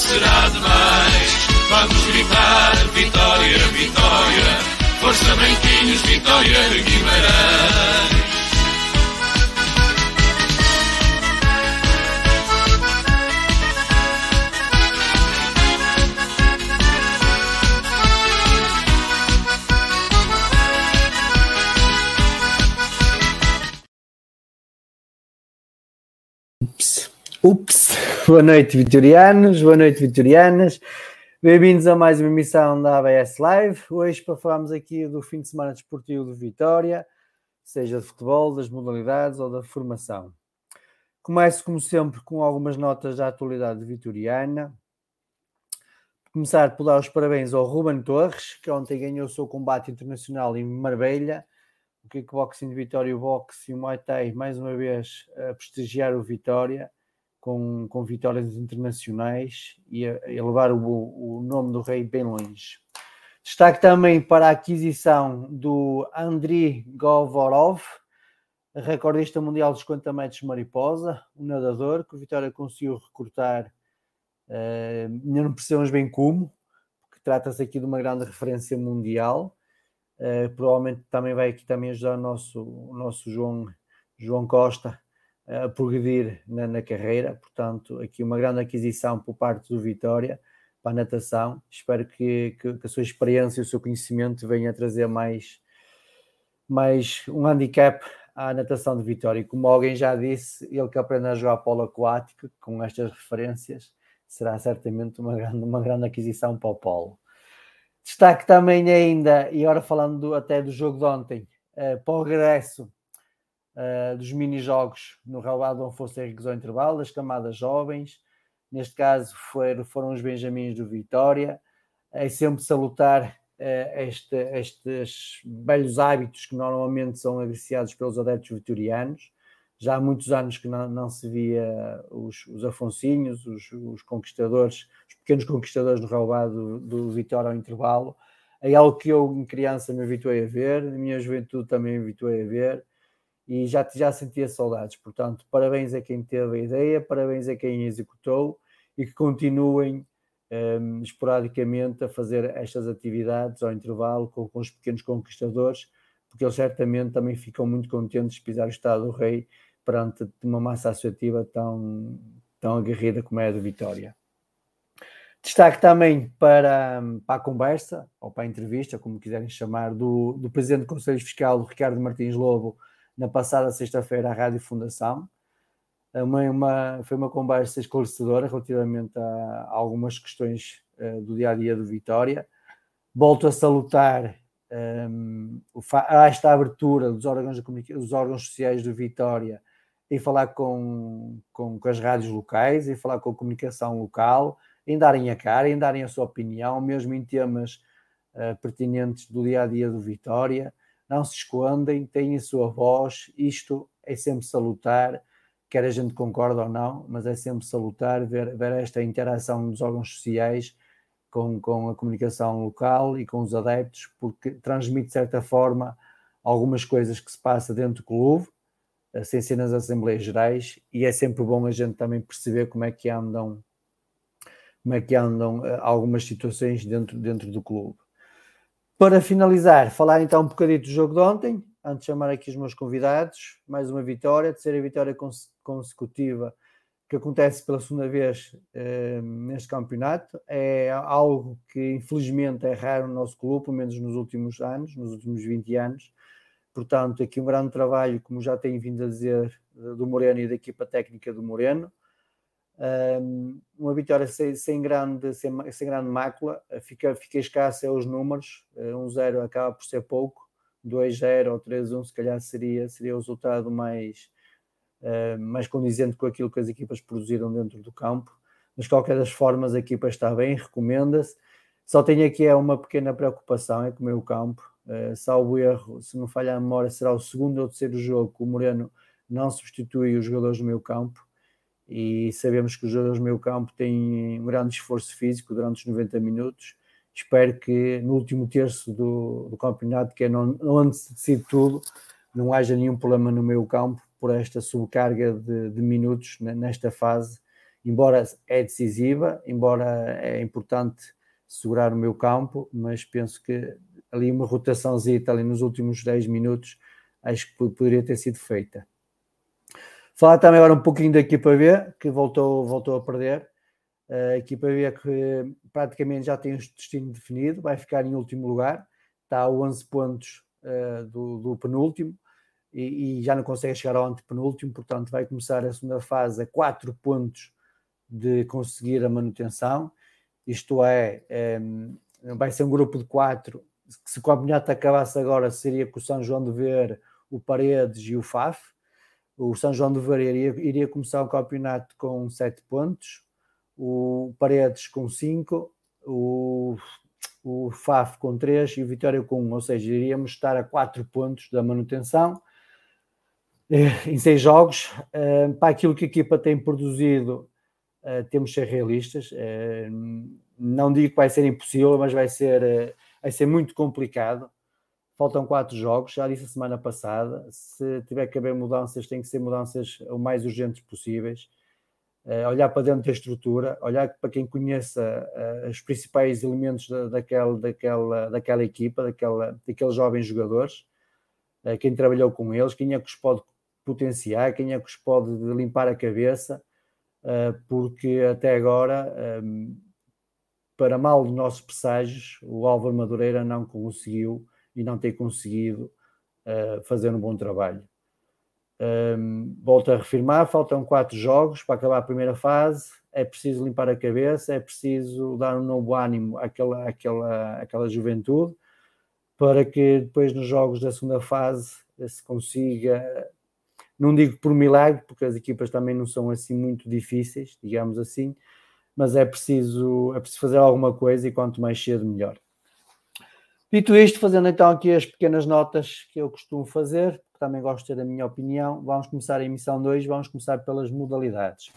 será demais. Vamos gritar vitória, vitória. Força branquinhos, vitória Guimarães. Ups. Boa noite, vitorianos. Boa noite, vitorianas. Bem-vindos a mais uma emissão da ABS Live. Hoje para falarmos aqui do fim de semana desportivo de Vitória, seja de futebol, das modalidades ou da formação. Começo, como sempre, com algumas notas da atualidade vitoriana. Começar por dar os parabéns ao Ruben Torres, que ontem ganhou o seu combate internacional em Marbella. O kickboxing de Vitória, o boxe e o Muay Thai, mais uma vez, a prestigiar o Vitória com, com vitórias internacionais e a, a levar o, o, nome do rei bem longe. Destaque também para a aquisição do Andriy Govorov, recordista mundial dos 50 metros mariposa, um nadador que o Vitória conseguiu recrutar, uh, não percebemos bem como, porque trata-se aqui de uma grande referência mundial. Uh, provavelmente também vai aqui também ajudar o nosso, o nosso João, João Costa a progredir na, na, carreira. Portanto, aqui uma grande aquisição por parte do Vitória para a natação. Espero que, que, que a sua experiência e o seu conhecimento venham a trazer mais, mais um handicap à natação de Vitória. Como alguém já disse, ele que aprende a jogar polo aquático com estas referências será certamente uma grande, uma grande aquisição para o polo. Destaque também ainda, e agora falando até do jogo de ontem, uh, para o regresso uh, dos mini-jogos no relvado Dom Afonso Henriques ao intervalo, das camadas jovens, neste caso foram, foram os Benjamins do Vitória, é sempre salutar uh, este, estes belos hábitos que normalmente são agreciados pelos adeptos vitorianos, já há muitos anos que não, não se via os, os Afonsinhos, os, os, conquistadores, os pequenos conquistadores no relvado do, do Vitória ao intervalo, é algo que eu, em criança, me habituei a ver, na minha juventude também me habituei a ver, e já, já sentia saudades. Portanto, parabéns a quem teve a ideia, parabéns a quem executou e que continuem um, esporadicamente a fazer estas atividades ao intervalo com, com, os pequenos conquistadores, porque eles certamente também ficam muito contentes de pisar o Estado do Rei perante uma massa associativa tão, tão aguerrida como é a do Vitória. Destaque também para, para a conversa, ou para a entrevista, como quiserem chamar, do, do Presidente do Conselho Fiscal, Ricardo Martins Lobo, na passada sexta-feira à Rádio Fundação. uma, uma, foi uma conversa esclarecedora relativamente a, a algumas questões uh, do dia a dia do Vitória. Volto a salutar um, esta abertura dos órgãos, dos órgãos sociais do Vitória e falar com, com, com, as rádios locais e falar com a comunicação local, em darem a cara, em darem a sua opinião, mesmo em temas uh, pertinentes do dia a dia do Vitória. Não se escondem, têm a sua voz, isto é sempre salutar quer a gente concorde ou não, mas é sempre salutar ver, ver esta interação dos órgãos sociais com, com a comunicação local e com os adeptos, porque transmite de certa forma algumas coisas que se passa dentro do clube, eh, sem ser nas Assembleias Gerais, e é sempre bom a gente também perceber como é que andam como é que andam eh, algumas situações dentro, dentro do clube. Para finalizar, falar então um bocadinho do jogo de ontem, antes de chamar aqui os meus convidados, mais uma vitória, terceira vitória consecutiva que acontece pela segunda vez eh, neste campeonato. É algo que infelizmente é raro no nosso clube, pelo menos nos últimos anos, nos últimos 20 anos. Portanto, aqui um grande trabalho, como já tenho vindo a dizer, do Moreno e da equipa técnica do Moreno. Um, uma vitória sem, sem, grande, sem, sem grande mácula, fica, fica escassa os números, 1-0 um acaba por ser pouco, 2-0 ou 3-1 se calhar seria, seria o resultado mais, uh, mais condizente com aquilo que as equipas produziram dentro do campo. Mas de qualquer das formas a equipa está bem, recomenda-se. Só tenho aqui é uma pequena preocupação, é com o meu campo. Uh, salvo erro, se não falhar a memória, será o segundo ou terceiro jogo que o Moreno não substitui os jogadores do meu campo e sabemos que os jogadores do meu campo têm um grande esforço físico durante os 90 minutos espero que no último terço do, do campeonato, que é onde se decide tudo, não haja nenhum problema no meio campo por esta subcarga de, de minutos nesta fase, embora é decisiva, embora é importante segurar o meu campo, mas penso que ali uma rotaçãozinha ali nos últimos 10 minutos acho que poderia ter sido feita. Falar também agora um pouquinho da equipa B, que voltou, voltou a perder. A equipa B que praticamente já tem o destino definido, vai ficar em último lugar, está a 11 pontos uh, do, do, penúltimo e, e, já não consegue chegar ao antepenúltimo, portanto vai começar a segunda fase a 4 pontos de conseguir a manutenção. Isto é, um, vai ser um grupo de 4. Se o campeonato acabasse agora, seria com o São João de Ver, o Paredes e o FAF. O São João de Ver iria, iria começar o campeonato com 7 pontos, o Paredes com 5, o, o FAF com 3 e o Vitória com 1, ou seja, iríamos estar a 4 pontos da manutenção eh, em 6 jogos. Eh, para aquilo que a equipa tem produzido, eh, temos de ser realistas. Não digo que vai ser impossível, mas vai ser, vai ser muito complicado. Faltam quatro jogos, já disse a semana passada. Se tiver que haver mudanças, tem que ser mudanças o mais urgentes possíveis uh, olhar para dentro da estrutura, olhar para quem conheça uh, os principais elementos da, daquela, daquela, daquela equipa, daquela, daqueles jovens jogadores, uh, quem trabalhou com eles, quem é que os pode potenciar, quem é que os pode limpar a cabeça, porque até agora, um, para mal de nossos presságios, o Álvaro Madureira não conseguiu e não tem conseguido fazer um bom trabalho. Um, volto a reafirmar, faltam quatro jogos para acabar a primeira fase. É preciso limpar a cabeça, é preciso dar um novo ânimo àquela, àquela, àquela juventude para que depois nos jogos da segunda fase se consiga, não digo por milagre, porque as equipas também não são assim muito difíceis, digamos assim, mas é preciso, é preciso fazer alguma coisa e quanto mais cedo melhor. Dito isto, fazendo então aqui as pequenas notas que eu costumo fazer, também gosto de ter a minha opinião. Vamos começar a emissão 2, vamos começar pelas modalidades.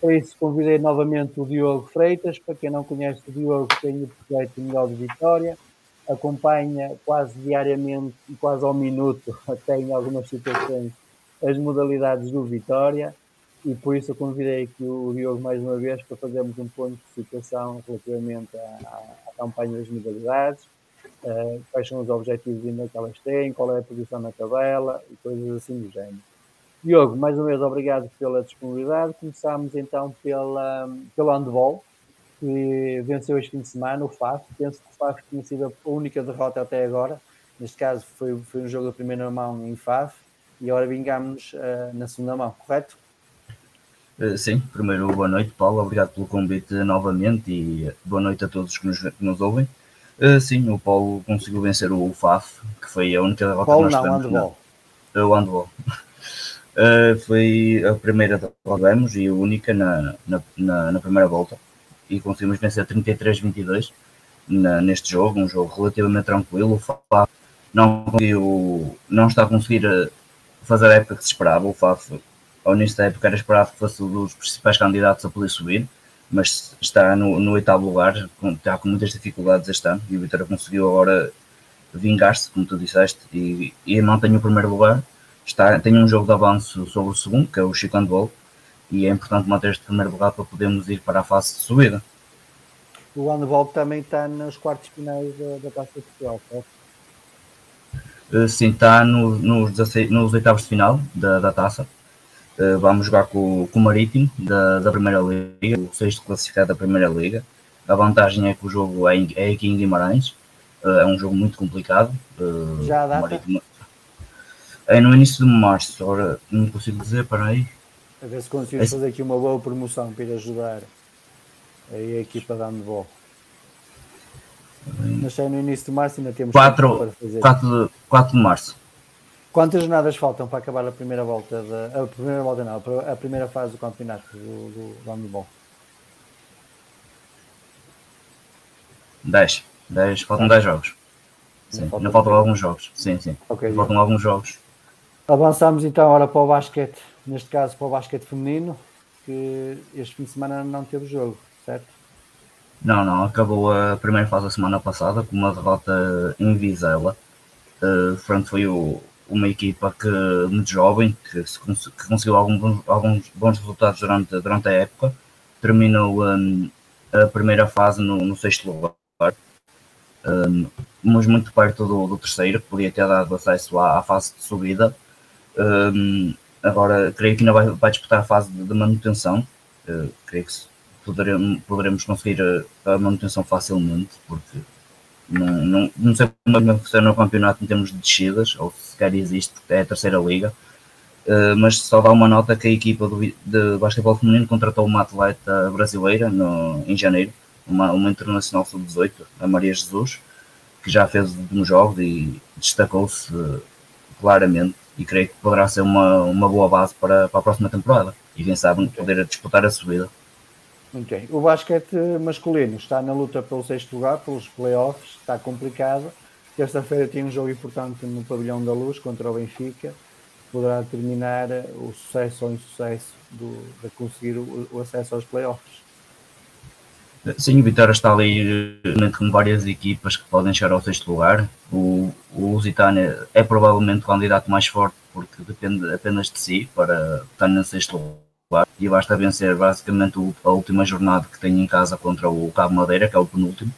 Por isso, convidei novamente o Diogo Freitas. Para quem não conhece o Diogo, tem o projeto Melhor de Vitória, acompanha quase diariamente e quase ao minuto, até em algumas situações, as modalidades do Vitória. E por isso eu convidei aqui o Diogo mais uma vez para fazermos um ponto de situação relativamente à, à campanha das modalidades uh, quais são os objetivos ainda que elas têm, qual é a posição na tabela e coisas assim do género. Diogo, mais uma vez obrigado pela disponibilidade. Começamos então pela, pelo handball, que venceu este fim de semana, o FAF. Penso que o FAF tinha sido a única derrota até agora. Neste caso foi, foi um jogo da primeira mão em FAF e agora vingamos uh, na segunda mão, correto? Uh, sim, primeiro boa noite, Paulo. Obrigado pelo convite novamente e boa noite a todos que nos, que nos ouvem. Uh, sim, o Paulo conseguiu vencer o FAF, que foi a única derrota Paulo que nós não, tivemos. handball. na- O handball. Uh, foi a primeira que tivemos e a única na, na, na, na primeira volta. E conseguimos vencer 33-22 na- neste jogo, um jogo relativamente tranquilo. O FAF não, conseguiu, não está a conseguir fazer a época que se esperava. O FAF, ao início da época, era esperado que fosse um dos principais candidatos a poder subir, mas está no, no oitavo lugar, com- está com muitas dificuldades este ano. E o Vitória conseguiu agora vingar-se, como tu disseste, e, e mantém o primeiro lugar. Está, tem um jogo de avanço sobre o segundo, que é o Chico Handball, e é importante manter este primeiro lugar para podermos ir para a fase de subida. O handball também está nos quartos finais da, da Taça de Portugal, certo? Uh, Sim, está no- nos, 16 nos oitavos de final da, da taça. Uh, Vamos jogar com, com o Marítimo da, da Primeira Liga, o sexto classificado da Primeira Liga. A vantagem é que o jogo é, em- é aqui em Guimarães. Uh, É um jogo muito complicado. Uh, Já o Marítimo- É no início de março, ora não consigo dizer, para aí. A ver se conseguimos Esse- fazer aqui uma boa promoção para ir ajudar aí a equipa de handball. Mas é no início de março ainda temos tempo 4, para fazer. 4, de- 4 de março. Quantas jornadas faltam para acabar a primeira volta da. A primeira volta não, a primeira fase do campeonato do, do, do handball? 10. 10 faltam 10 jogos. Sim, Ainda falta ainda faltam alguns jogos. Sim, sim. Ok, faltam alguns jogos. Avançamos então agora para o basquete, neste caso para o basquete feminino, que este fim de semana não teve jogo, certo? Não, não, acabou a primeira fase da semana passada com uma derrota em Vizela. Uh, Front foi o- uma equipa que, muito jovem, que, se que conseguiu alguns bons resultados durante, durante a época. Terminou um, a primeira fase no, no sexto lugar, um, mas muito perto do, do terceiro, que podia ter dado acesso à, à fase de subida. Um, agora, creio que ainda vai, vai disputar a fase de, de manutenção. Uh, creio que poderemos, poderemos conseguir a, a manutenção facilmente, porque não, não, não sei como é que funciona no campeonato em termos de descidas, ou se sequer existe, é a terceira liga, Uh, mas só dá uma nota que a equipa do, de basquetebol feminino contratou uma atleta brasileira no, em janeiro, uma, uma internacional sub-18, a Maria Jesus, que já fez últimos jogos e destacou-se claramente e creio que poderá ser uma, uma boa base para, para a próxima temporada e quem sabe poder disputar a subida. Muito bem. O basquete masculino está na luta pelo sexto lugar, pelos playoffs, está complicado. Terça-feira tem um jogo importante no Pavilhão da Luz contra o Benfica. Poderá determinar o sucesso ou insucesso do, de conseguir o, o acesso aos playoffs. Sim, o Vitória está ali eh, com várias equipas que podem chegar ao sexto lugar. O, o Lusitânia é provavelmente o candidato mais forte porque depende apenas de si para estar no sexto lugar e basta vencer basicamente a última jornada que tem em casa contra o Cabo Madeira, que é o penúltimo.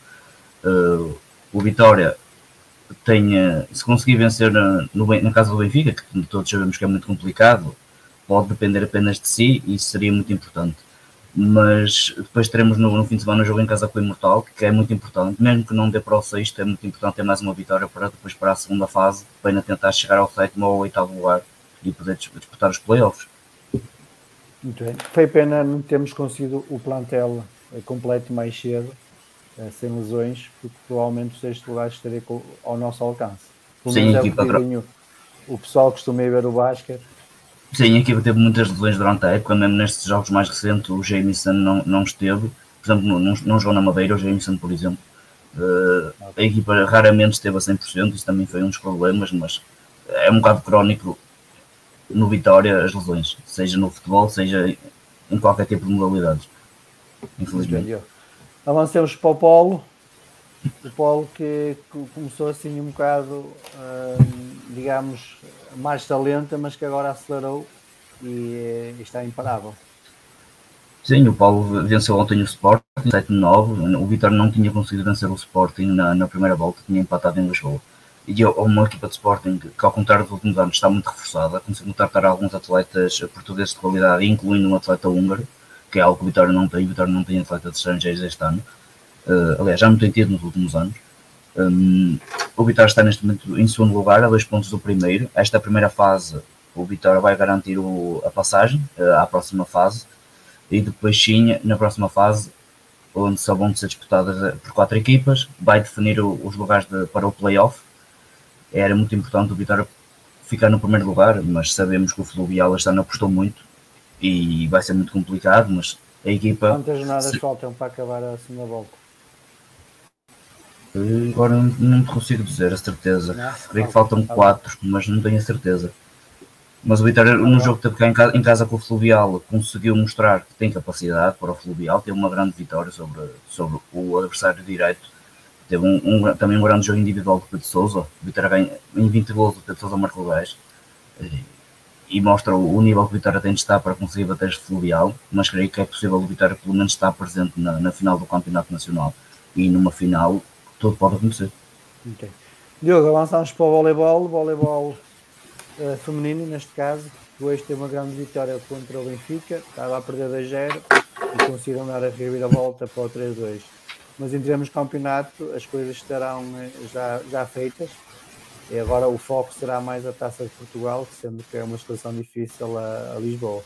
Eh, o Vitória tem, se conseguir vencer na, no, na casa do Benfica, que todos sabemos que é muito complicado, pode depender apenas de si e isso seria muito importante mas depois teremos no, no fim de semana um jogo em casa com o Imortal, que é muito importante, mesmo que não dê para o sexto, é muito importante ter mais uma vitória para depois para a segunda fase, para ainda tentar chegar ao sétimo ou ao oitavo lugar e poder dis- disputar os playoffs. Muito bem. Foi pena não termos conseguido o plantel eh, completo mais cedo, eh, sem lesões, porque provavelmente o sexto lugar estaria ao nosso alcance. Pelo Sim, é o equipa dizem o, pessoal costuma ir ver o basquete. Sim, a equipa teve muitas lesões durante a época, mesmo nestes jogos mais recentes o Jamison não, não esteve, por exemplo, não, não jogou na Madeira, o Jamison, por exemplo. Eh, a equipa raramente esteve a 100%, isso também foi um dos problemas, mas é um bocado crónico no Vitória as lesões, seja no futebol, seja em qualquer tipo de modalidades. Infelizmente. Avancemos para o Polo. O Polo que co- começou assim um bocado, hum, digamos, mais talenta, mas que agora acelerou e, está imparável. Sim, o Paulo venceu ontem o Sporting, 7-9. O Vitória não tinha conseguido vencer o Sporting na, na primeira volta, tinha empatado em Lisboa. E é uma equipa de Sporting que, ao contrário dos últimos anos, está muito reforçada, conseguiu tratar alguns atletas portugueses de qualidade, incluindo um atleta húngaro, que é algo que o Vitória não tem. O Vitória não tem atletas estrangeiros este ano. Uh, aliás, já não tem tido nos últimos anos. Um, o Vitória está neste momento em segundo lugar, a dois pontos do primeiro. Esta primeira fase, o Vitória vai garantir o- a passagem uh, à próxima fase. e depois tinha, na próxima fase, onde só vão ser disputadas por quatro equipas, vai definir os lugares de, para o playoff. Era muito importante o Vitória ficar no primeiro lugar, mas sabemos que o Fluvial este ano apostou muito e vai ser muito complicado, mas a equipa... Quantas jornadas se... faltam para acabar a segunda volta? Agora não consigo dizer a certeza. Creio que faltam quatro, mas não tenho a certeza. Mas o Vitória, no jogo que teve cá em casa, com o Fluvial, conseguiu mostrar que tem capacidade para o Fluvial, teve uma grande vitória sobre, sobre o adversário direito. Teve um, um, também um grande jogo individual do Pedro Souza. Vitória ganha em 20 gols, o Pedro Souza marcou 10. E, mostra o, nível que o Vitória tem de estar para conseguir bater este Fluvial. Mas creio que é possível o Vitória pelo menos estar presente na, na final do Campeonato Nacional. E numa final, tudo pode acontecer. Okay. Diogo, avançamos para o voleibol. Voleibol uh, feminino, neste caso, hoje teve uma grande vitória contra o Benfica, estava a perder 2-0 e conseguiram dar a reviravolta para o 3-2. Mas em termos de campeonato, as coisas estarão eh, já, já feitas e agora o foco será mais a taça de Portugal, sendo que é uma situação difícil a, a Lisboa.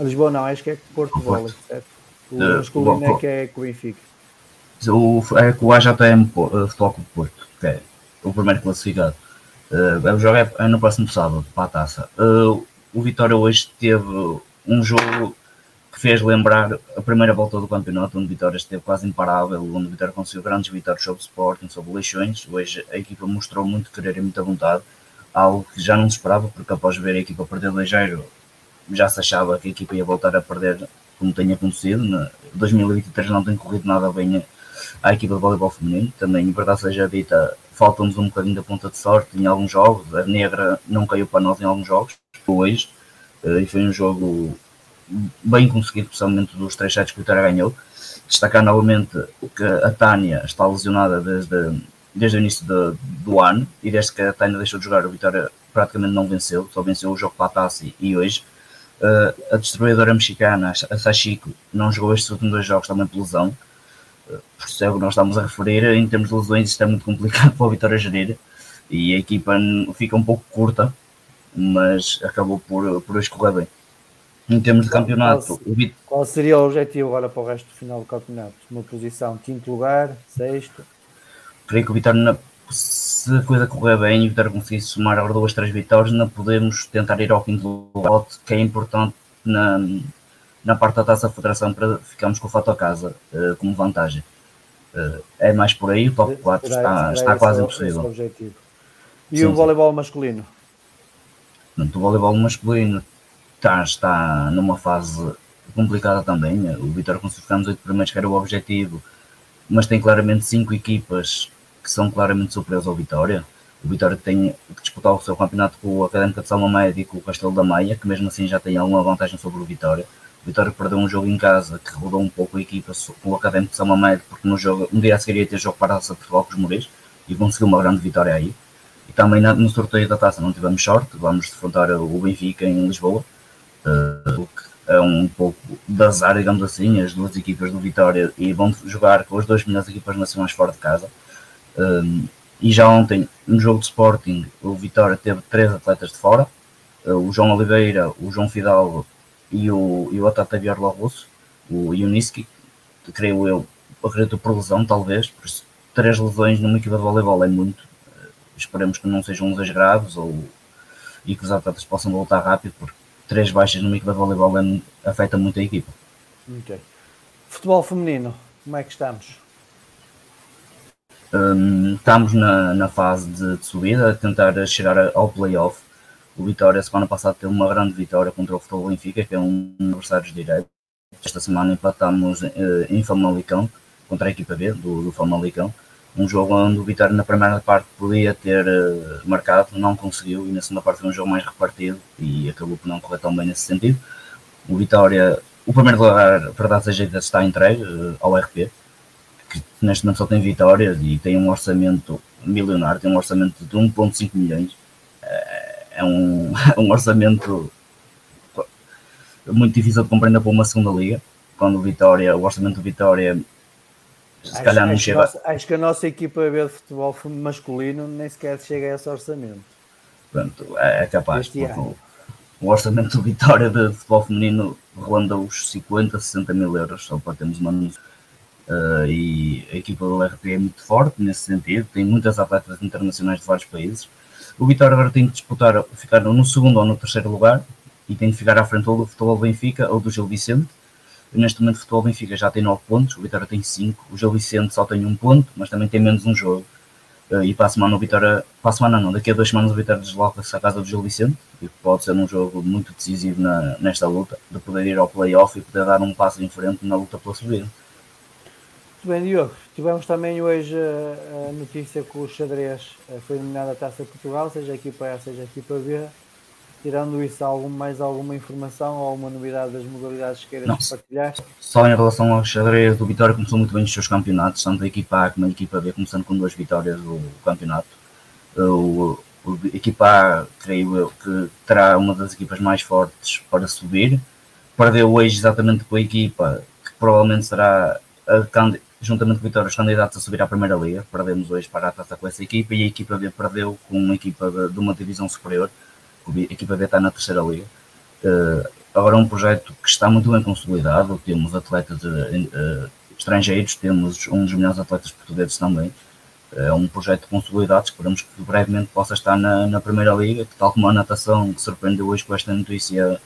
A Lisboa não, acho que é Porto Vôlei, certo? O uh, masculino é que é com o Benfica. O, é com o AJM Futebol Clube Porto, que é o primeiro classificado. Uh, o jogo é, no próximo sábado para a taça. Uh, o Vitória hoje teve um jogo que fez lembrar a primeira volta do campeonato, onde Vitória esteve quase imparável, onde Vitória conseguiu grandes vitórias sobre Sporting, sobre Leixões. Hoje a equipa mostrou muito querer e muita vontade, algo que já não se esperava, porque após ver a equipa perder 2-0, já se achava que a equipa ia voltar a perder, como tem acontecido. Né? 2023 não tem corrido nada bem à equipa de voleibol feminino, também, verdade seja dita, falta-nos um bocadinho da ponta de sorte em alguns jogos. A negra não caiu para nós em alguns jogos, hoje, eh, e foi um jogo bem conseguido, especialmente dos três sets que o Vitória ganhou. Destacar novamente que a Tânia está lesionada desde, desde o início de, do ano e desde que a Tânia deixou de jogar, o Vitória praticamente não venceu, só venceu o jogo para a Tassi e hoje. Uh, a distribuidora mexicana, a Sachiko, não jogou estes últimos dois jogos também por lesão por isso é o que nós estamos a referir, em termos de lesões, isto é muito complicado para o Vitória gerir e a equipa fica um pouco curta, mas acabou por, por escorrer bem. Em termos de campeonato, qual, qual, seria o objetivo agora para o resto do final do campeonato? Uma posição, quinto lugar, sexto? Creio que o Vitória, se a coisa correr bem e o Vitória conseguir somar agora duas, três vitórias, não podemos tentar ir ao quinto lugar, que é importante na, na parte da taça da federação para ficarmos com o fato a casa uh, como vantagem. Uh, é mais por aí, o top 4 será, está, será está quase impossível. E sim, o voleibol sim. masculino? o voleibol masculino está, está numa fase complicada também. O Vitória conseguiu ficar nos 8 primeiros, que era o objetivo, mas tem claramente 5 equipas que são claramente superiores ao Vitória. O Vitória tem que disputar o seu campeonato com o Académica de Salma Média e com o Castelo da Maia, que mesmo assim já tem alguma vantagem sobre o Vitória. Vitória perdeu um jogo em casa que rodou um pouco a equipa com o Académico de São Mamede, porque no jogo, um dia a seguir ia ter jogo para a Taça de Portugal com os e conseguiu uma grande vitória aí. E também no sorteio da taça não tivemos sorte, vamos defrontar o Benfica em Lisboa, o é um pouco de azar, digamos assim, as duas equipas do Vitória e vão jogar com as duas melhores equipas nacionais fora de casa. Eh, e já ontem, no jogo de Sporting, o Vitória teve três atletas de fora, uh, o João Oliveira, o João Fidalgo e o, e o Atata Bielorrusso, o Yuniski, creio eu, acredito por lesão, talvez, por isso, três lesões numa equipa de voleibol é muito. Esperemos que não sejam lesões graves ou, e que os atletas possam voltar rápido, porque três baixas numa equipa de voleibol afeta muito a equipa. Okay. Futebol feminino, como é que estamos? Um, estamos na, na fase de, de subida, a tentar chegar ao playoff o Vitória, semana passada, teve uma grande vitória contra o Futebol Benfica, que é um adversário direto. Esta semana empatamos eh, em Famalicão, contra a equipa B do, do Famalicão. Um jogo onde o Vitória, na primeira parte, podia ter eh, marcado, não conseguiu, e na segunda parte foi um jogo mais repartido e acabou por não correr tão bem nesse sentido. O Vitória, o primeiro lugar, para dar seja está entregue eh, ao RP, que neste momento só tem vitórias e tem um orçamento milionário, tem um orçamento de 1,5 milhões é um, um orçamento muito difícil de compreender para uma segunda liga, quando o Vitória, o orçamento do Vitória se acho, calhar não chega. Que nossa, acho que a nossa equipa ver de futebol masculino nem sequer chega a esse orçamento. Pronto, é, é capaz. o orçamento do Vitória de futebol feminino ronda os 50, 60 mil euros, só para termos uma uh, e a equipa do RP é muito forte nesse sentido, tem muitas atletas internacionais de vários países. O Vitória agora tem que disputar, ficar no segundo ou no terceiro lugar e tem que ficar à frente ou do Futebol Benfica ou do Gil Vicente. Neste momento o Futebol Benfica já tem 9 pontos, o Vitória tem 5, o Gil Vicente só tem um ponto, mas também tem menos um jogo. Uh, e para a semana o Vitória, para a semana não, daqui a duas semanas o Vitória desloca-se à casa do Gil Vicente, que pode ser um jogo muito decisivo na, nesta luta, de poder ir ao playoff e poder dar um passo em frente na luta pela subida. Muito bem, Diogo. Tivemos também hoje a, a notícia que o xadrez eh, foi eliminado da Taça de Portugal, seja aqui para A, seja aqui para B. Tirando isso, algum, mais alguma informação ou alguma novidade das modalidades que queiras Não, partilhar? Só em relação ao xadrez, do Vitória começou muito bem os seus campeonatos, tanto a equipa A como a equipa B, começando com duas vitórias do campeonato. O, o, a equipa A, creio eu, que terá uma das equipas mais fortes para subir. Perdeu hoje exatamente com a equipa que provavelmente será a, juntamente com o Vitória, os candidatos a subir à Primeira Liga. Perdemos hoje para a taça com essa equipa e a equipa B perdeu com uma equipa de, de uma divisão superior. A equipa B está na Terceira Liga. Uh, agora é um projeto que está muito bem consolidado. Temos atletas uh, estrangeiros, temos um dos melhores atletas portugueses também. É um projeto consolidado, esperamos que brevemente possa estar na, na Primeira Liga, que tal como a natação que surpreendeu hoje com esta notícia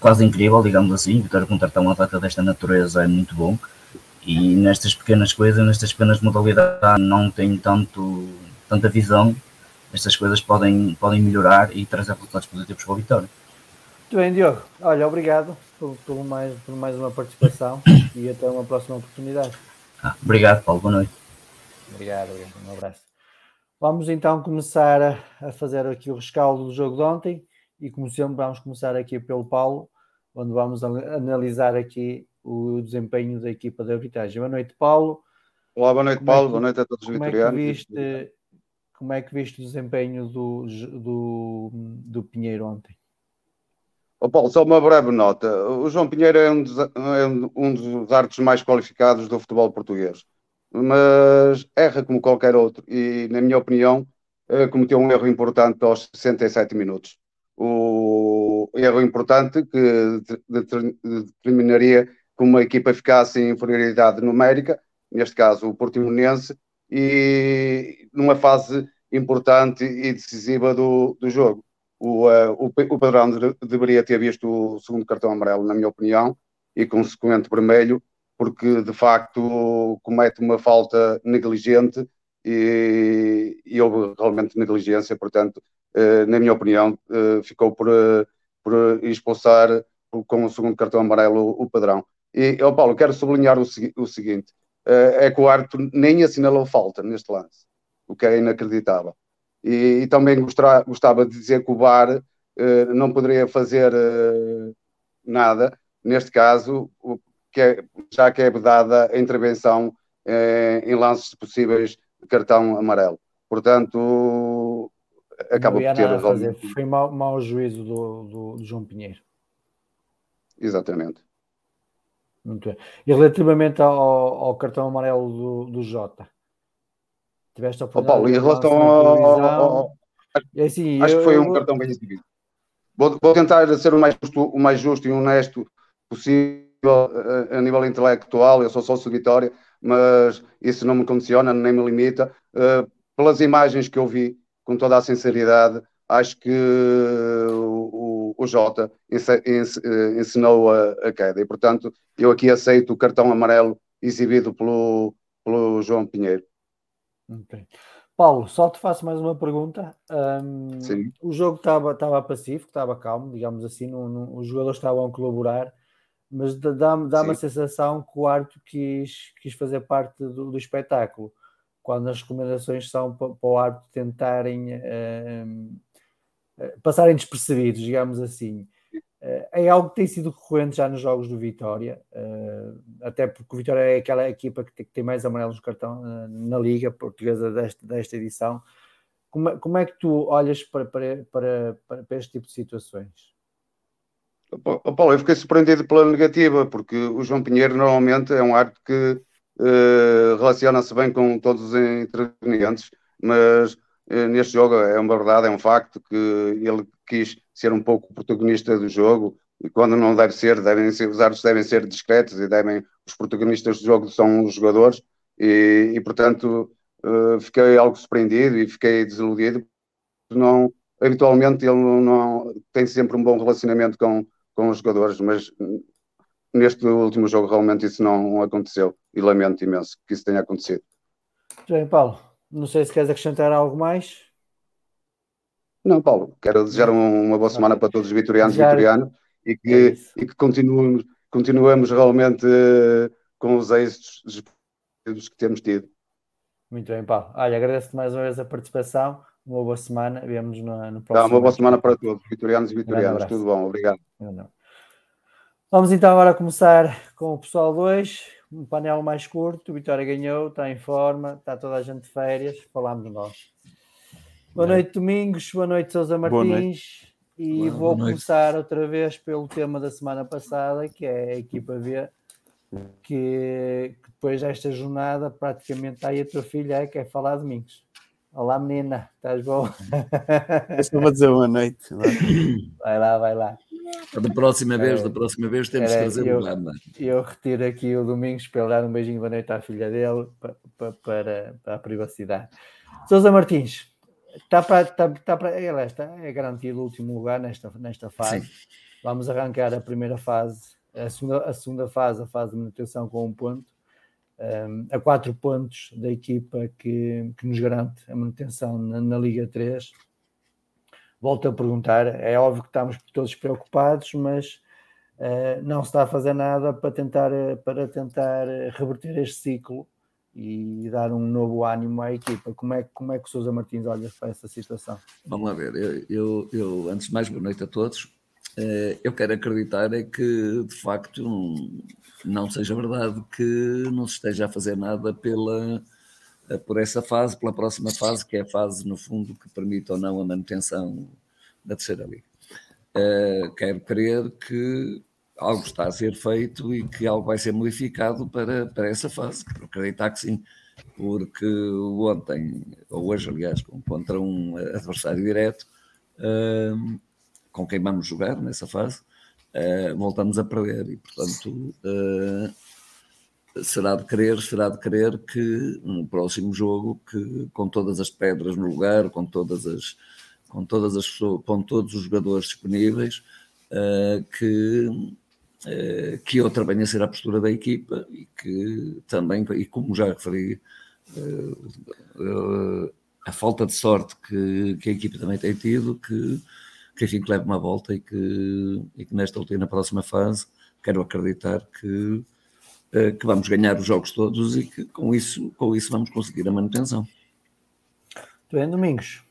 quase incrível, digamos assim. Vitória contratar um atleta desta natureza é muito bom. E nestas pequenas coisas, nestas pequenas modalidades, não tem tanto, tanta visão. Estas coisas podem, podem melhorar e trazer resultados positivos para a Vitória. Muito bem, Diogo. Olha, obrigado por, por, mais, por mais uma participação e até uma próxima oportunidade. Ah, obrigado, Paulo. Boa noite. Obrigado, obrigado. Um abraço. Vamos então começar a, a fazer aqui o rescaldo do jogo de ontem e como sempre vamos começar aqui pelo Paulo, onde vamos analisar aqui o desempenho da equipa da arbitragem. Boa noite, Paulo. Olá, boa noite, como Paulo. É que, boa noite a todos os como vitorianos. É que viste, como é que viste o desempenho do, do, do Pinheiro ontem? Oh, Paulo, só uma breve nota. O João Pinheiro é um dos, é um dos artes mais qualificados do futebol português, mas erra como qualquer outro e, na minha opinião, eh, cometeu um erro importante aos 67 minutos. O erro importante que determinaria que uma equipa ficasse em inferioridade numérica, neste caso o Portimonense, e numa fase importante e decisiva do, do jogo. O, uh, o, o Padrão de, deveria ter visto o segundo cartão amarelo, na minha opinião, e consequente vermelho, porque de facto comete uma falta negligente e, e houve realmente negligência, portanto, uh, na minha opinião, uh, ficou por, por expulsar com o segundo cartão amarelo o Padrão. E, oh Paulo, quero sublinhar o, o seguinte: é que o árbitro nem assinalou falta neste lance, o que é inacreditável. E, e também gostar, gostava de dizer que o VAR uh, não poderia fazer uh, nada, neste caso, que é, já que é dada a intervenção em lances possíveis de cartão amarelo. Portanto, acaba por ter. Fazer. Foi mau, mau juízo do, do, do João Pinheiro. Exatamente. Muito bem. E relativamente ao, ao cartão amarelo do, do Jota? Tiveste a oportunidade? Oh, Paulo, em relação ao, é assim, acho eu, que foi um cartão bem exibido. Vou, vou, tentar ser o mais, justo, o mais justo e honesto possível a, eh, a nível intelectual. Eu sou sócio de Vitória, mas isso não me condiciona, nem me limita. Uh, pelas imagens que eu vi, com toda a sinceridade, acho que o, Jota eh, ensinou a, a, queda. E, portanto, eu aqui aceito o cartão amarelo exibido pelo, pelo João Pinheiro. Okay. Paulo, só te faço mais uma pergunta. Um, Sim. O jogo estava, estava pacífico, estava calmo, digamos assim, não, não, os jogadores estavam a colaborar, mas dá-me dá, a sensação que o árbitro quis, quis fazer parte do, do espetáculo quando as recomendações são para, para o árbitro tentarem passarem despercebidos, digamos assim. Uh, é algo que tem sido recorrente já nos jogos do Vitória, uh, até porque o Vitória é aquela equipa que tem, mais amarelos no cartão na Liga Portuguesa desta, desta edição. Como, é, como é que tu olhas para, para, para, para este tipo de situações? Paulo, eu fiquei surpreendido pela negativa, porque o João Pinheiro normalmente é um árbitro que uh, relaciona-se bem com todos os intervenientes, mas eh, neste jogo é uma verdade, é um facto que ele quis ser um pouco protagonista do jogo. E quando não deve ser, devem ser os árbitros devem ser discretos e devem os protagonistas do jogo são os jogadores. E, e portanto uh, fiquei algo surpreendido e fiquei desiludido. Não habitualmente ele não, tem sempre um bom relacionamento com, com os jogadores mas neste último jogo realmente isso não aconteceu. E lamento imenso que isso tenha acontecido. Bem, Paulo não sei se queres acrescentar algo mais. Não, Paulo, quero desejar uma boa semana para todos os vitorianos e vitorianos e que, é e que continuemos, continuemos realmente uh, com os êxitos que temos tido. Muito bem, Paulo. Olha, agradeço-te mais uma vez a participação. Uma boa semana. Vemos no, no próximo. Tá, uma boa semana para todos, vitorianos e vitorianos. Tudo bom, obrigado. Vamos então agora começar com o pessoal 2 um painel mais curto, o Vitória ganhou, está em forma, está toda a gente de férias, falámos nós. Boa noite, Domingos, boa noite, Sousa Martins. E boa, vou boa começar outra vez pelo tema da semana passada, que é a equipa V, que, que depois desta jornada praticamente está aí a tua filha é, quer falar domingos. Olá menina, estás bom? Eu vou dizer boa noite. Vai lá, vai lá. Da próxima vez, da próxima vez temos que trazer eu, o Gama. Eu retiro aqui o Domingos para dar um beijinho de noite à filha dele para, para, para, para a privacidade. Sousa Martins, está para, está, está para ela está, é garantido o último lugar nesta, nesta fase. Sim. Vamos arrancar a primeira fase, a segunda, a segunda fase, a fase de manutenção com um ponto. Um, a quatro pontos da equipa que, que nos garante a manutenção na, na Liga 3 volto a perguntar, é óbvio que estamos todos preocupados, mas uh, não se está a fazer nada para tentar, para tentar reverter este ciclo e dar um novo ânimo à equipa. Como é, como é que o Sousa Martins olha para essa situação? Vamos lá ver, eu, eu, eu antes de mais, boa noite a todos. Eu quero acreditar é que de facto não seja verdade que não se esteja a fazer nada pela, eh, por essa fase, pela próxima fase, que é a fase, no fundo, que permite ou não a manutenção da terceira liga. Uh, quero crer que algo está a ser feito e que algo vai ser modificado para, para essa fase. Quero acreditar que sim, porque ontem, ou hoje, aliás, contra um adversário direto, uh, com quem vamos jogar nessa fase, uh, voltamos a perder e, portanto será de crer, será de crer que no próximo jogo, que com todas as pedras no lugar, com todas as com todas as com todos os jogadores disponíveis, uh, que uh, que outra venha a ser a postura da equipa e que também, e como já referi, uh, a falta de sorte que, que a equipa também tem tido, que, que enfim que leve uma volta e que, e que nesta última na próxima fase quero acreditar que que vamos ganhar os jogos todos e que com isso, com isso vamos conseguir a manutenção. Tu é Domingos.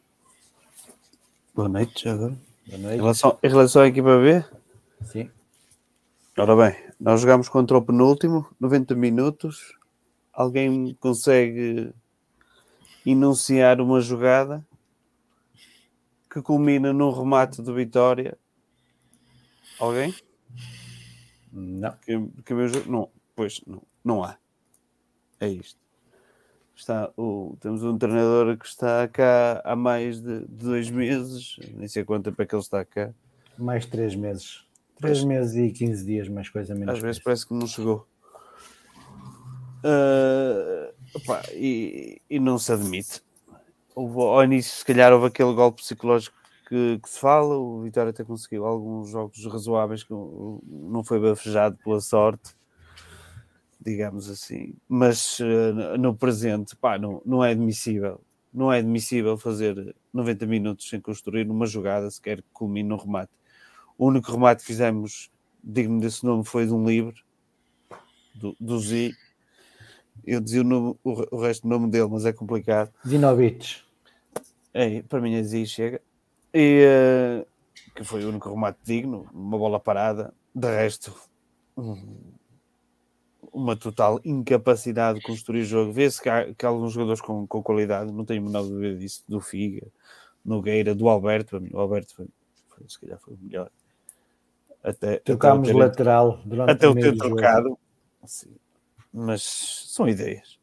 Boa noite, agora. Boa noite. Em relação, em relação à equipa B? Sim. Ora bem, nós jogamos contra o penúltimo, 90 minutos. Alguém consegue enunciar uma jogada que culmina num remate de vitória? Alguém? Não. Que, que não. Pois, não, não há. É isto. Está, o, temos um treinador que está cá há mais de, de dois meses, nem sei quanto tempo é que ele está cá. Mais três meses. Três pois. meses e 15 dias, mais coisa menos. Às vezes parece que não chegou. Uh, opa, e, e, não se admite. Houve, ao início, se calhar, houve aquele golpe psicológico que, que, se fala. O Vitória até conseguiu alguns jogos razoáveis que não foi bafejado pela sorte digamos assim. Mas uh, no presente, pá, não, não é admissível. Não é admissível fazer 90 minutos sem construir uma jogada sequer que culmine no remate. O único remate que fizemos, digno desse nome, foi de um livro, do, do Z. Eu dizia o, nome, o, o, resto do nome dele, mas é complicado. Zinovich. É, para mim é Z chega. E, uh, que foi o único remate digno, uma bola parada. De resto, um, uma total incapacidade de construir jogo. Vê-se que há, que há alguns jogadores com, com qualidade, não tenho menor dúvida disso, do Figa, Nogueira, do Alberto, para mim, o Alberto foi, foi se calhar foi o melhor. Até, Tocámos até lateral durante até o ter trocado, sim, mas são ideias.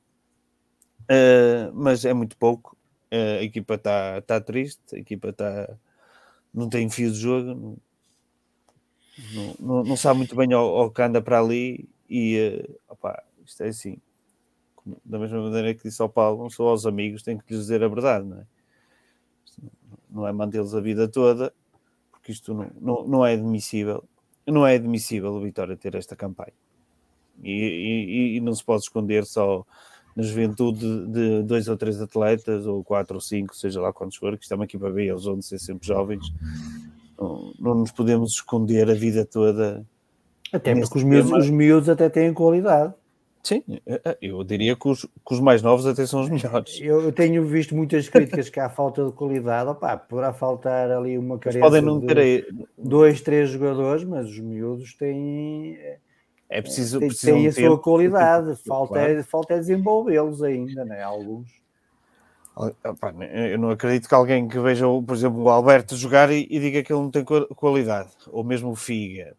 Uh, mas é muito pouco a equipa está tá triste, a equipa está não tem fio de jogo, não, não, não, não sabe muito bem ao, ao, que anda para ali e uh, opa, isto é assim. Da mesma maneira que disse ao Paulo, não sou aos amigos, tenho que lhes dizer a verdade, não é? não é mantê-los a vida toda, porque isto não, não, não é admissível. Não é admissível o Vitória ter esta campanha. E, e, e não se pode esconder só na juventude de dois ou três atletas, ou quatro ou cinco, seja lá quantos for, que estamos aqui para ver, eles vão ser sempre jovens. Não, não nos podemos esconder a vida toda. Até porque os miúdos, os miúdos até têm qualidade. Sim, eh, eh, eu diria que os, que os, mais novos até são os melhores. Eu tenho visto muitas críticas que há falta de qualidade. Opa, poderá faltar ali uma carência podem não ter aí... dois, três jogadores, mas os miúdos têm é preciso, tem, tem a sua qualidade, falta, claro. é, falta é desenvolvê-los ainda, né? Alguns. Eu não acredito que alguém que veja, por exemplo, o Alberto jogar e, e diga que ele não tem qualidade, ou mesmo o Figa,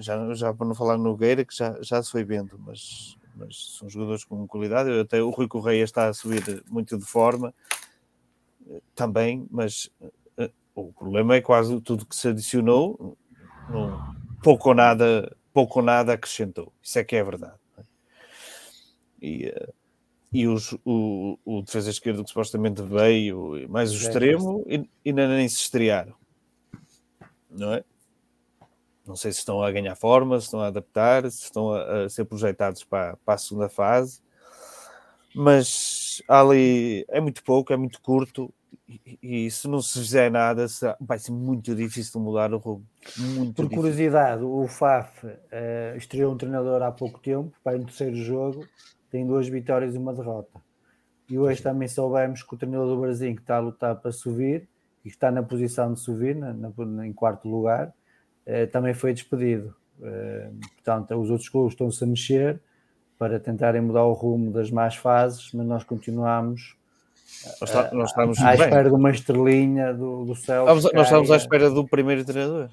já, já para não falar no Nogueira, que já, já se foi vendo, mas, mas são jogadores com qualidade. Até o Rui Correia está a subir muito de forma também, mas eh, o problema é quase tudo que se adicionou, não, pouco ou nada pouco ou nada acrescentou. Isso é que é verdade. É? E, e os, o, o defesa esquerdo que supostamente veio, mais o extremo, e, ainda nem se estrearam. Não é? Não sei se estão a ganhar forma, se estão a adaptar, se estão a, a ser projetados para, para a segunda fase. Mas ali é muito pouco, é muito curto e, se não se fizer nada, vai ser muito difícil mudar o rumo. Muito Por difícil. curiosidade, o FAF uh, estreou um treinador há pouco tempo, vai no terceiro jogo, tem duas vitórias e uma derrota. E hoje também soubemos que o treinador do Brasil, que está a lutar para subir, e que está na posição de subir, na, na, em quarto lugar, uh, também foi despedido. Uh, portanto, os outros clubes estão-se a mexer para tentarem mudar o rumo das más fases, mas nós continuamos nós, está, nós estamos à bem. espera de uma estrelinha do, do céu. Nós estamos à espera do primeiro treinador.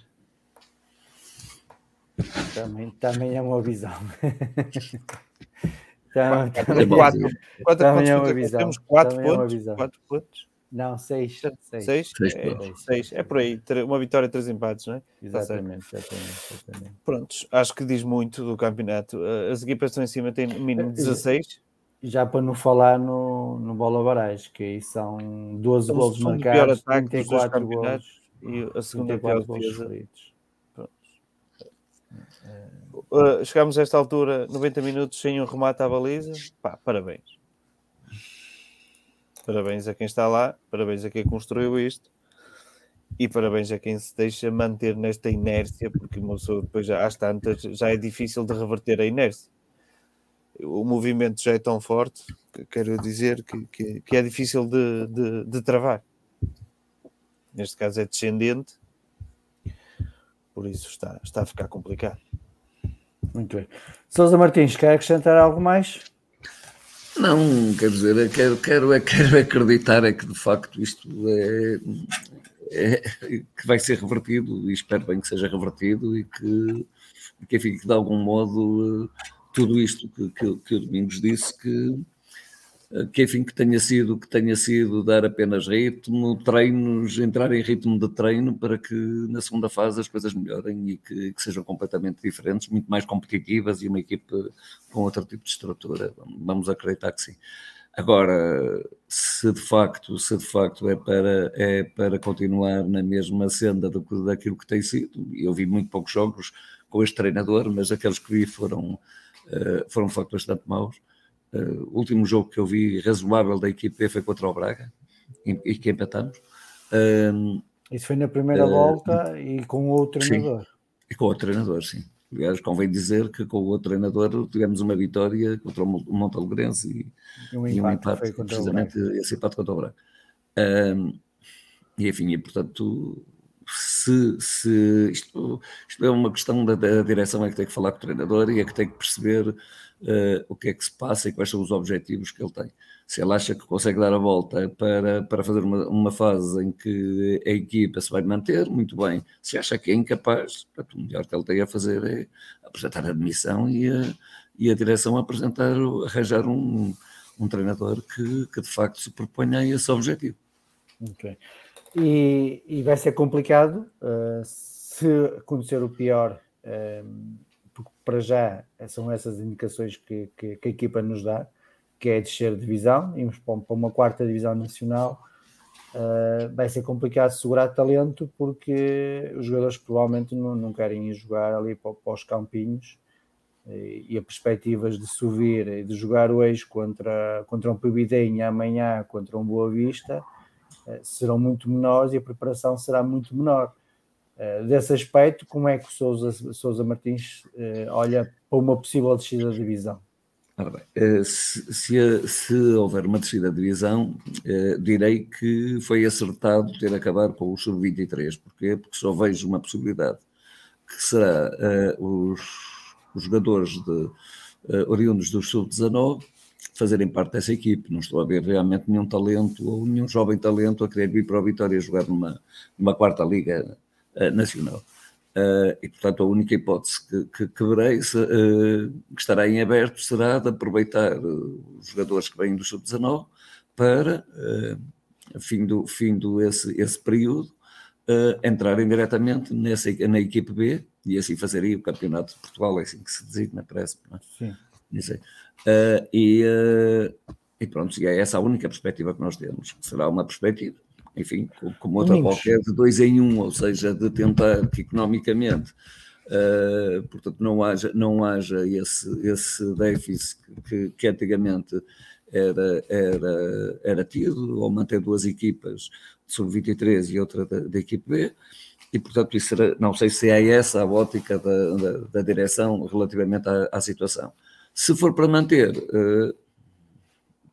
Também, também é uma visão. também, também, quatro, quatro, também é uma visão. Temos quatro pontos, é quatro pontos. Não, seis. Seis? seis? seis, é, seis. é por aí. Uma vitória, três empates, não é? Exatamente, exatamente, exatamente. Prontos, acho que diz muito do campeonato. As equipas estão em cima têm mínimo 16 já para não falar no, no Bola Barais, que aí são 12 então, golos marcados, 34 golos e a segunda pior defesa. Uh, chegamos a esta altura, 90 minutos sem um remate à baliza. Pá, parabéns. Parabéns a quem está lá, parabéns a quem construiu isto e parabéns a quem se deixa manter nesta inércia, porque uma pessoa depois às tantas já é difícil de reverter a inércia o movimento já é tão forte, que quero dizer que, que, que é difícil de, de, de, travar. Neste caso é descendente, por isso está, está a ficar complicado. Muito bem. Sousa Martins, quer acrescentar algo mais? Não, quer dizer, quero, quero, quero acreditar é que de facto isto é, é, que vai ser revertido e espero bem que seja revertido e que, que, enfim, que de algum modo tudo isto que, que, que o Domingos disse, que, que enfim, que tenha sido, que tenha sido dar apenas ritmo, treinos, entrar em ritmo de treino para que na segunda fase as coisas melhorem e que, que sejam completamente diferentes, muito mais competitivas e uma equipe com outro tipo de estrutura. Vamos acreditar que sim. Agora, se de facto, se de facto é para, é para continuar na mesma senda do, daquilo que tem sido, eu vi muito poucos jogos com este treinador, mas aqueles que vi foram, uh, foram de facto bastante maus. Uh, o último jogo que eu vi razoável da equipe foi contra o Braga e, que empatamos. Uh, Isso foi na primeira volta e com outro treinador. Sim, e com outro treinador, sim. Aliás, convém dizer que com o outro treinador tivemos uma vitória contra o Montalogrense e, um e um empate, precisamente esse empate contra o Braga. e enfim, e portanto, se, se isto, isto, é uma questão da, da, direção, é que tem que falar com o treinador e é que tem que perceber uh, o que é que se passa e quais são os objetivos que ele tem. Se ele acha que consegue dar a volta para, para fazer uma, uma fase em que a equipa se vai manter, muito bem. Se acha que é incapaz, o melhor que ele tem a fazer é apresentar a admissão e a, e a direção apresentar, arranjar um, um treinador que, que de facto se proponha a esse objetivo. Ok. E, e vai ser complicado uh, se acontecer o pior, porque para já são essas indicações que, que, que, a equipa nos dá, que é descer de divisão, irmos para uma quarta divisão nacional. Uh, vai ser complicado segurar talento porque os jogadores provavelmente não, não querem ir jogar ali para, para os campinhos e, as perspectivas de subir e de jogar hoje contra, contra um PBD amanhã contra um Boa Vista eh, serão muito menores e a preparação será muito menor. Eh, desse aspecto, como é que o Sousa, Sousa Martins eh, olha para uma possível descida de divisão? Bem, se, se, se, houver uma descida de divisão, direi que foi acertado ter acabado com o sub-23. Porquê? Porque só vejo uma possibilidade, que será os, os jogadores de, oriundos do sub-19 fazerem parte dessa equipe. Não estou a ver realmente nenhum talento ou nenhum jovem talento a querer vir para o Vitória jogar numa, numa quarta liga uh, nacional. Uh, e, portanto, a única hipótese que, que, que verei, se, uh, que estará em aberto, será de aproveitar os jogadores que vêm do Sub-19 para, uh, fim do, fim do esse, esse período, entrarem diretamente nessa, na equipe B e assim fazerem o Campeonato de Portugal, é assim que se designa, parece. Não é? Sim. Uh, e, uh, e, pronto, e é essa a única perspectiva que nós temos. Será uma perspectiva, enfim, como outra Domingos. qualquer, de dois em um, ou seja, de tentar que economicamente, uh, portanto, não haja, não haja esse, esse déficit que, que antigamente era, era, era tido, ou manter duas equipas de sub-23 e outra da, da equipe B, e portanto isso era, não sei se é essa a ótica da, da, da direção relativamente à, à situação. Se for para manter, uh,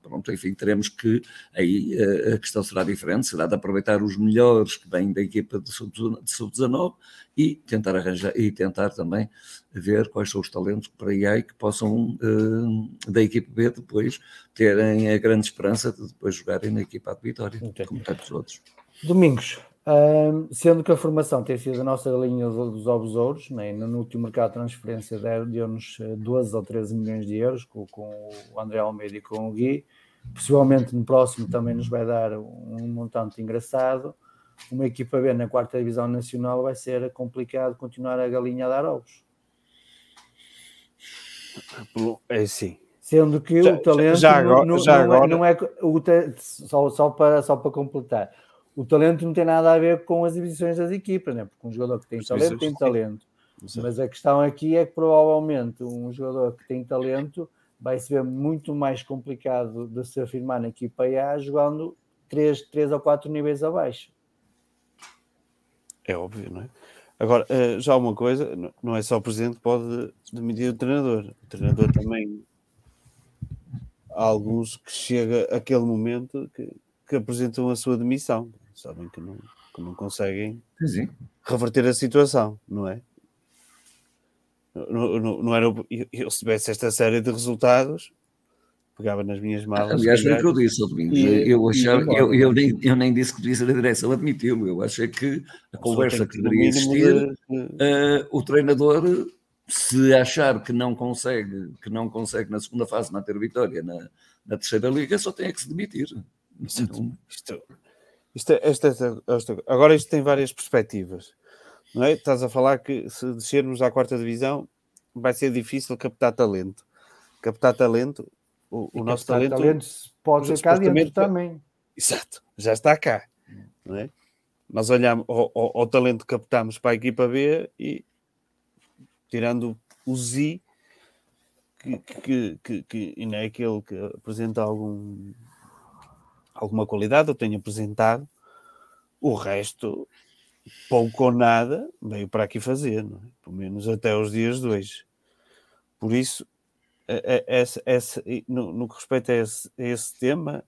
pronto, enfim, teremos que aí uh, a questão será diferente, será de aproveitar os melhores que vêm da equipa de sub-19 e tentar arranjar e tentar também ver quais são os talentos para aí que possam uh, da equipe B depois terem a grande esperança de depois jogarem na equipa de Vitória, okay. como tantos outros. Domingos, um, sendo que a formação tem sido a nossa linha dos ovos ouros, né? no último mercado de transferência deu-nos 12 eh, ou 13 milhões de euros com, com, o André Almeida e com o Gui. Possivelmente no próximo também nos vai dar um montante engraçado. Uma equipa B na quarta divisão nacional vai ser complicado continuar a galinha a dar ovos. É sim. Sendo que já, o talento já, já não, já não, agora... é, não é o, só, só, para, só para completar o talento não tem nada a ver com as divisões das equipas, né? porque um jogador que tem talento tem talento. Mas a questão aqui é que provavelmente um jogador que tem talento vai se ver muito mais complicado de se afirmar na equipa A jogando 3, 3 ou 4 níveis abaixo. É óbvio, não é? Agora, eh, já uma coisa, não é só o presidente que pode demitir o treinador. O treinador também há alguns que chega aquele momento que, que apresentam a sua demissão sabem que não, que não conseguem Sim. reverter a situação, não é? Não, não, não era, eu, se tivesse esta série de resultados, pegava nas minhas malas. Aliás, foi o que eu disse, Domingos. Eu, achava, eu, eu, nem, eu nem disse que devia ser a direção, admitiu-me. Eu achei que a conversa que deveria existir, uh, o treinador, se achar que não consegue, que não consegue na segunda fase manter vitória na, na terceira liga, só tem é que se demitir. Isto, isto, isto, é, esta, esta, esta, agora isto tem várias perspectivas. Não é? Estás a falar que se descermos à quarta divisão vai ser difícil captar talento. Captar talento, o, o nosso talento, talento pode ser cá dentro também. Exato, já está cá. Não é? Nós olhamos ao, ao, talento que captamos para a equipa B e tirando o Z que, que, que, que, não é aquele que apresenta algum alguma qualidade, eu tenho apresentado. O resto, pouco ou nada, veio para aqui fazer, não é? pelo menos até os dias de hoje. Por isso, no, no, que respeita a esse, a esse tema,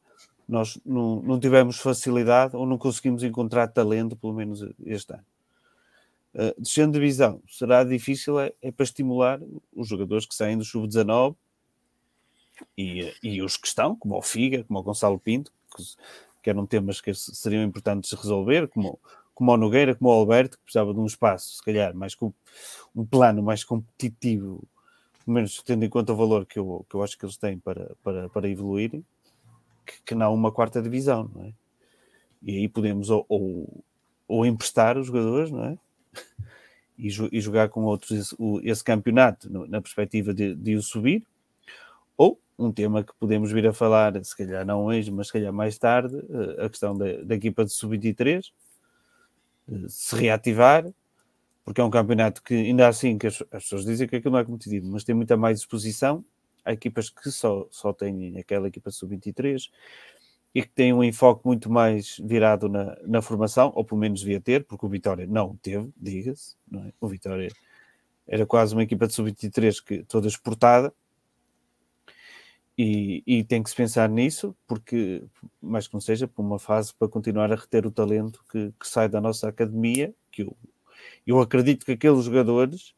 nós não, não, tivemos facilidade ou não conseguimos encontrar talento, pelo menos este ano. Uh, descendo de divisão, será difícil é, é, para estimular os jogadores que saem do sub-19 e, e os que estão, como o Figa, como o Gonçalo Pinto, que, eram temas que seriam importantes resolver, como, como o Nogueira, como o Alberto, que precisava de um espaço, se calhar, mais com um plano mais competitivo pelo menos tendo em conta o valor que eu, que eu acho que eles têm para, para, para evoluírem, que, que não uma quarta divisão, não é? E aí podemos ou, ou, ou emprestar os jogadores, não é? E, e jogar com outros esse, esse campeonato na perspectiva de, de o subir, um tema que podemos vir a falar, se calhar não hoje, mas se calhar mais tarde, eh, a questão da, da equipa de sub-23 eh, se reativar, porque é um campeonato que, ainda assim, que as, as pessoas dizem que aquilo não é competitivo, mas tem muita mais exposição. Há equipas que só, só têm aquela equipa sub-23 e que têm um enfoque muito mais virado na, na formação, ou pelo menos devia ter, porque o Vitória não teve, diga-se, é? O Vitória era quase uma equipa de sub-23 que toda exportada, e, e, tem que se pensar nisso, porque, mais que não seja, por uma fase para continuar a reter o talento que, que sai da nossa academia, que eu, eu acredito que aqueles jogadores,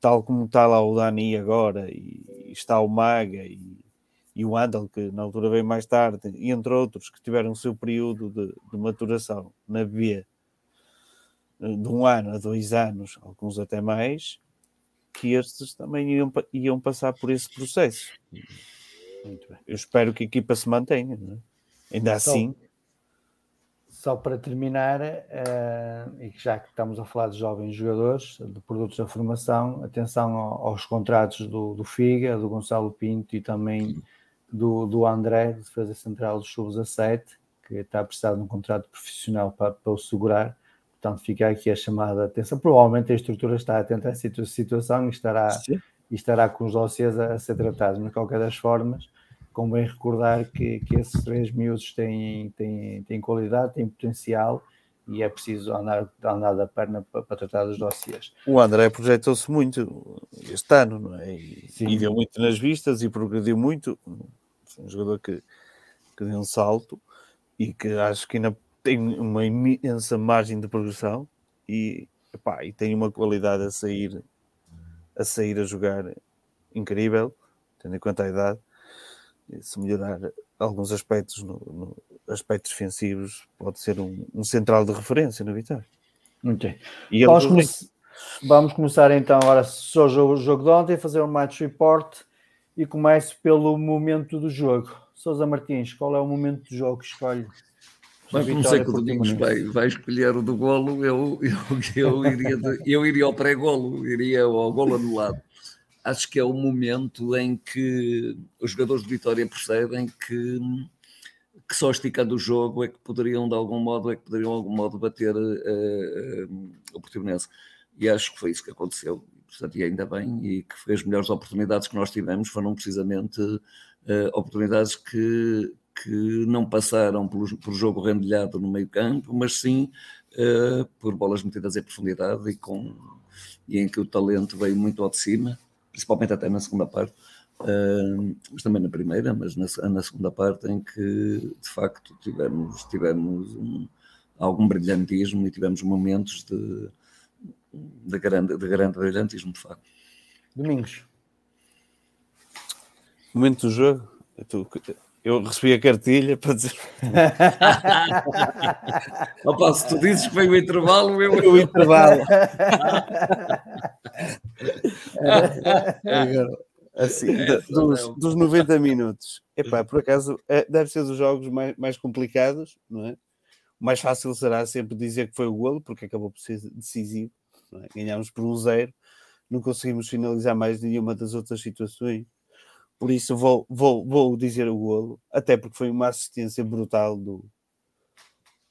tal como está lá o Dani agora, e, e está o Maga e, e, o Andal, que na altura veio mais tarde, e entre outros que tiveram o seu período de, de maturação na B, de um ano a dois anos, alguns até mais, que estes também iam, iam passar por esse processo. Eu espero que a equipa se mantenha, é? ainda assim. Só para terminar, uh, e já que estamos a falar de jovens jogadores, de produtos da formação, atenção aos contratos do, do Figa, do Gonçalo Pinto e também do, do André, de defesa central do Sub-17, que está a precisar de um contrato profissional para, para o segurar. Portanto, fica aqui a chamada atenção. Provavelmente a estrutura está atenta a essa situação e estará, e estará com os dossiês a, a ser tratados. Mas, de qualquer das formas, convém recordar que, que esses três miúdos têm, têm, têm qualidade, têm potencial e é preciso andar, andar da perna para, para tratar dos dossiês. O André projetou-se muito este ano, não é? E, e, deu muito nas vistas e progrediu muito. Foi um jogador que, que deu um salto e que acho que ainda tem uma imensa margem de progressão e, epá, e tem uma qualidade a sair a sair a jogar incrível, tendo em conta a idade se melhorar alguns aspectos, no, no, aspectos defensivos, pode ser um, um, central de referência no Vitória. Muito bem. E vamos, come vamos, começar então agora só o jogo, jogo de ontem, fazer um match report e começo pelo momento do jogo. Sousa Martins, qual é o momento do jogo que escolhe? Mas comecei que o Domingos vai, vai escolher o do golo, eu, eu, eu, iria, eu iria ao pré-golo, iria ao golo anulado acho que é o momento em que os jogadores de Vitória percebem que, que só esticando o jogo é que poderiam de algum modo, é que poderiam de algum modo bater uh, uh, o Portimonense. E acho que foi isso que aconteceu. Portanto, e ainda bem, e que as melhores oportunidades que nós tivemos foram precisamente uh, oportunidades que, que não passaram por, por jogo rendilhado no meio campo, mas sim uh, por bolas metidas em profundidade e, com, e em que o talento veio muito ao de cima principalmente até na segunda parte, uh, mas também na primeira, mas na, na, segunda parte em que de facto tivemos, tivemos um, algum brilhantismo e tivemos momentos de, de, grande, de grande brilhantismo, de facto. Domingos. Momento do jogo. Eu recebi a cartilha para dizer. Opa, se tu dizes que veio o intervalo, eu. O intervalo. assim, é, dos, dos 90 minutos. Epá, por acaso, é, deve ser dos jogos mais, mais complicados, não é? O mais fácil será sempre dizer que foi o golo, porque acabou por ser decisivo. É? Ganhámos por um zero, não conseguimos finalizar mais nenhuma das outras situações por isso vou, vou, vou dizer o golo, até porque foi uma assistência brutal do,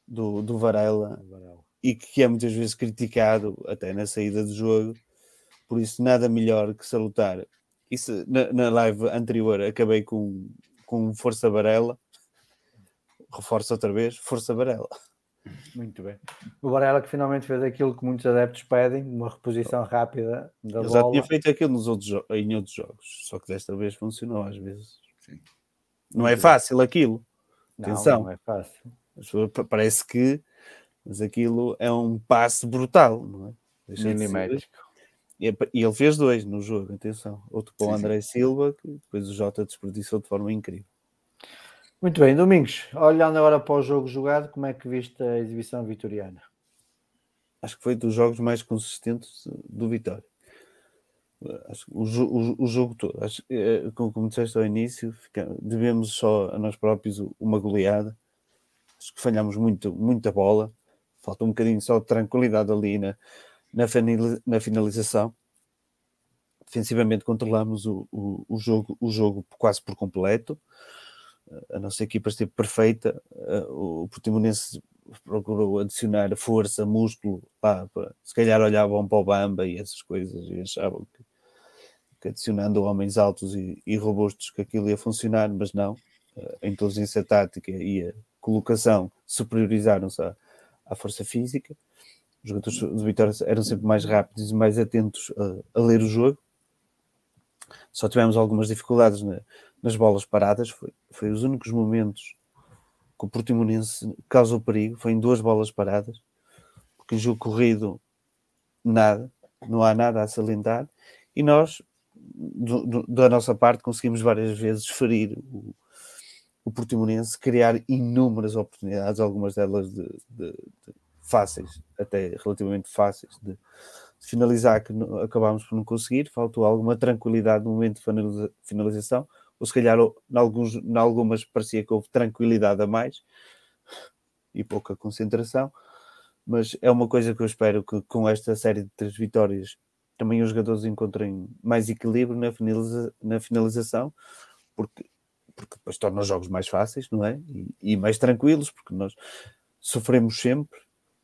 do, do Varela, e que é muitas vezes criticado até na saída do jogo. Por isso, nada melhor que salutar. Isso, na, na live anterior acabei com, com Força Varela. Reforço outra vez, Força Varela. Muito bem. O Varela que finalmente fez aquilo que muitos adeptos pedem, uma reposição rápida da Ele bola. já tinha feito aquilo nos outros, em outros jogos, só que desta vez funcionou às vezes. Sim. Não é fácil aquilo. Não, Atenção. Não é fácil. Parece que, mas aquilo é um passe brutal, não é? Deixa Minimétrico. E ele fez dois no jogo, atenção. Outro para o André Silva, que depois o Jota desperdiçou de forma incrível. Muito bem, Domingos, olhando agora para o jogo jogado, como é que viste a exibição vitoriana? Acho que foi dos jogos mais consistentes do Vitória. o, o, o, jogo todo, acho, eh, como, como disseste ao início, fica, devemos só a nós próprios uma goleada. Acho que falhamos muito, muita bola. Falta um bocadinho só de tranquilidade ali na, na, finalização. Defensivamente controlamos o, o, o, jogo, o jogo quase por completo. A nossa equipa esteve perfeita. O Portimonense procurou adicionar força, músculo, pá, pá, se calhar olhavam para o Bamba e essas coisas e achavam que, que adicionando homens altos e, e, robustos que aquilo ia funcionar, mas não. A inteligência tática e a colocação superiorizaram-se à, à, força física. Os jogadores de Vitória eram sempre mais rápidos e mais atentos a, a ler o jogo. Só tivemos algumas dificuldades na, nas bolas paradas, foi, foi os únicos momentos que o Portimonense causou perigo, foi em duas bolas paradas, porque em jogo corrido nada, não há nada a salientar, e nós, do, do, da nossa parte, conseguimos várias vezes ferir o, o Portimonense, criar inúmeras oportunidades, algumas delas de, de, de fáceis, até relativamente fáceis, de, finalizar, que acabámos por não conseguir, faltou alguma tranquilidade no momento de finalização, ou se calhar em, alguns, em algumas parecia que houve tranquilidade a mais e pouca concentração, mas é uma coisa que eu espero que com esta série de três vitórias também os jogadores encontrem mais equilíbrio na, finaliza, na finalização, porque, porque depois torna os jogos mais fáceis, não é? E, e mais tranquilos, porque nós sofremos sempre,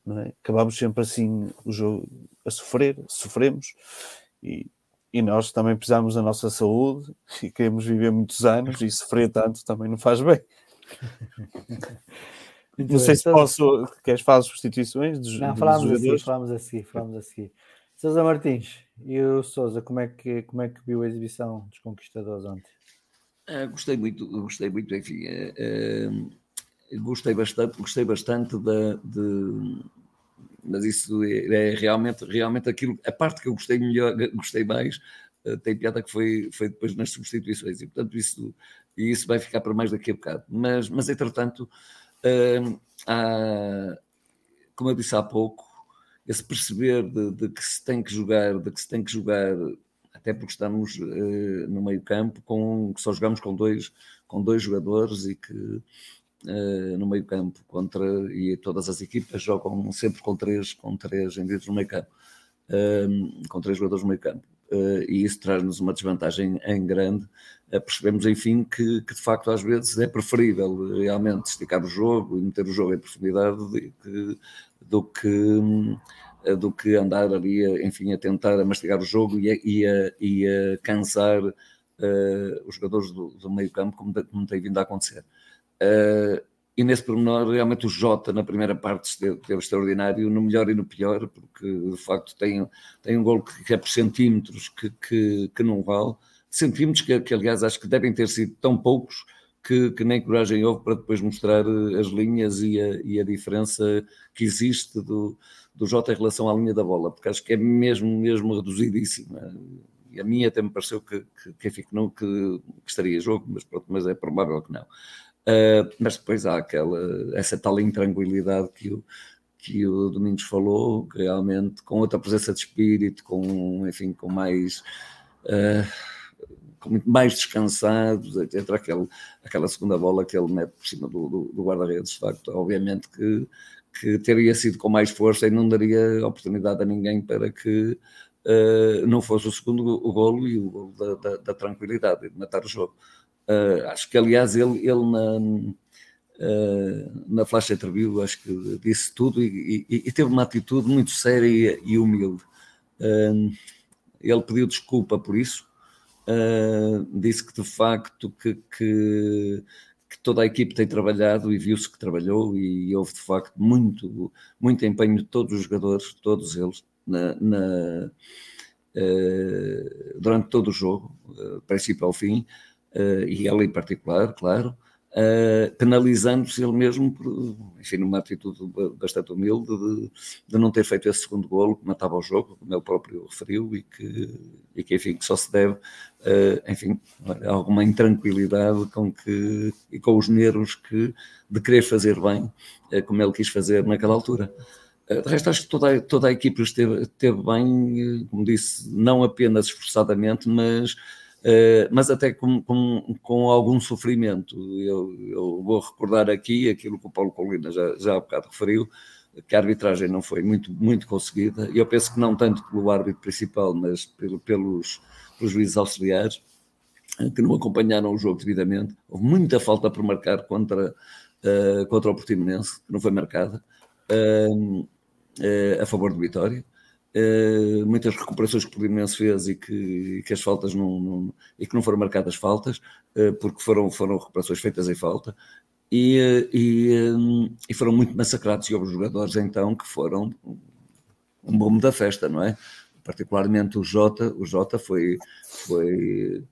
não é? Acabamos sempre assim o jogo a sofrer, sofremos e, e nós também precisamos da nossa saúde e queremos viver muitos anos e sofrer tanto também não faz bem. não sei se posso. Queres falar substituições? Dos, não, falámos a seguir, falámos a seguir, falámos a seguir. Sousa Martins, e o Sousa, como é que, como é que viu a exibição dos conquistadores ontem? Ah, gostei muito, gostei muito, enfim, é, é, gostei bastante, gostei bastante da, de, mas isso é, é, realmente, realmente aquilo, a parte que eu gostei melhor, gostei mais, uh, tem piada que foi, foi depois nas substituições, e portanto isso, isso vai ficar para mais daqui a bocado. Mas, mas entretanto, uh, há, como eu disse há pouco, esse perceber de, de, que se tem que jogar, de que se tem que jogar, até porque estamos uh, no meio campo, com, que só jogamos com dois, com dois jogadores e que no meio campo contra e todas as equipas jogam sempre com três, com três indivíduos no meio campo, uh, com três jogadores no meio campo. Uh, e isso traz-nos uma desvantagem em grande. percebemos, enfim, que, que, de facto às vezes é preferível realmente esticar o jogo e meter o jogo em profundidade do que do que andar ali, enfim, a tentar a mastigar o jogo e a, e a, e a cansar uh, os jogadores do, do meio campo, como, como tem vindo a acontecer. Uh, e nesse pormenor, realmente o Jota na primeira parte esteve, extraordinário, no melhor e no pior, porque de facto tem, tem um gol que, que é por centímetros que, que, que não vale. Centímetros que, que, aliás, acho que devem ter sido tão poucos que, que nem coragem houve para depois mostrar eh, as linhas e a, e a diferença que existe do, do Jota em relação à linha da bola, porque acho que é mesmo, mesmo reduzidíssima. A mim até me pareceu que, que, que, que não, que, que estaria jogo, mas, pronto, mas é provável que não. Uh, mas depois há aquela, essa tal intranquilidade que o, que o Domingos falou, realmente com outra presença de espírito, com, enfim, com mais. Uh, com mais descansados, entre aquele, aquela segunda bola que ele mete por cima do, do, do guarda-redes, de facto, obviamente que, que teria sido com mais força e não daria oportunidade a ninguém para que uh, não fosse o segundo o golo e o golo da, da, da tranquilidade, de matar o jogo. Uh, acho que, aliás, ele, ele na, uh, na flash interview, acho que disse tudo e, e, e teve uma atitude muito séria e, humilde. Uh, ele pediu desculpa por isso, disse que de facto que, que, que, toda a equipe tem trabalhado e viu-se que trabalhou e houve de facto muito, muito empenho de todos os jogadores, todos eles, na, na durante todo o jogo, princípio ao fim, uh, e ela em particular, claro, uh, penalizando-se ele mesmo por, enfim, numa atitude bastante humilde de, de, não ter feito esse segundo golo que matava o jogo, como ele próprio referiu, e que, e que enfim, que só se deve, uh, enfim, a alguma intranquilidade com que, e com os nervos que, de querer fazer bem, como ele quis fazer naquela altura. De resto, acho que toda, toda a equipa esteve, esteve bem, como disse, não apenas esforçadamente, mas Uh, mas até com, com, com, algum sofrimento. Eu, eu, vou recordar aqui aquilo que o Paulo Colina já, já há bocado referiu, que a arbitragem não foi muito, muito conseguida. Eu penso que não tanto pelo árbitro principal, mas pelo, pelos, pelos juízes auxiliares, que não acompanharam o jogo devidamente. Houve muita falta por marcar contra, uh, contra o Portimonense, que não foi marcada, uh, a favor do Vitória. Uh, muitas recuperações que o Portimonense fez e que, que as faltas não, não, e que não foram marcadas faltas, uh, porque foram, foram recuperações feitas em falta, e, uh, e, e, foram muito massacrados, e houve jogadores então que foram um bombo da festa, não é? Particularmente o Jota, o Jota foi, foi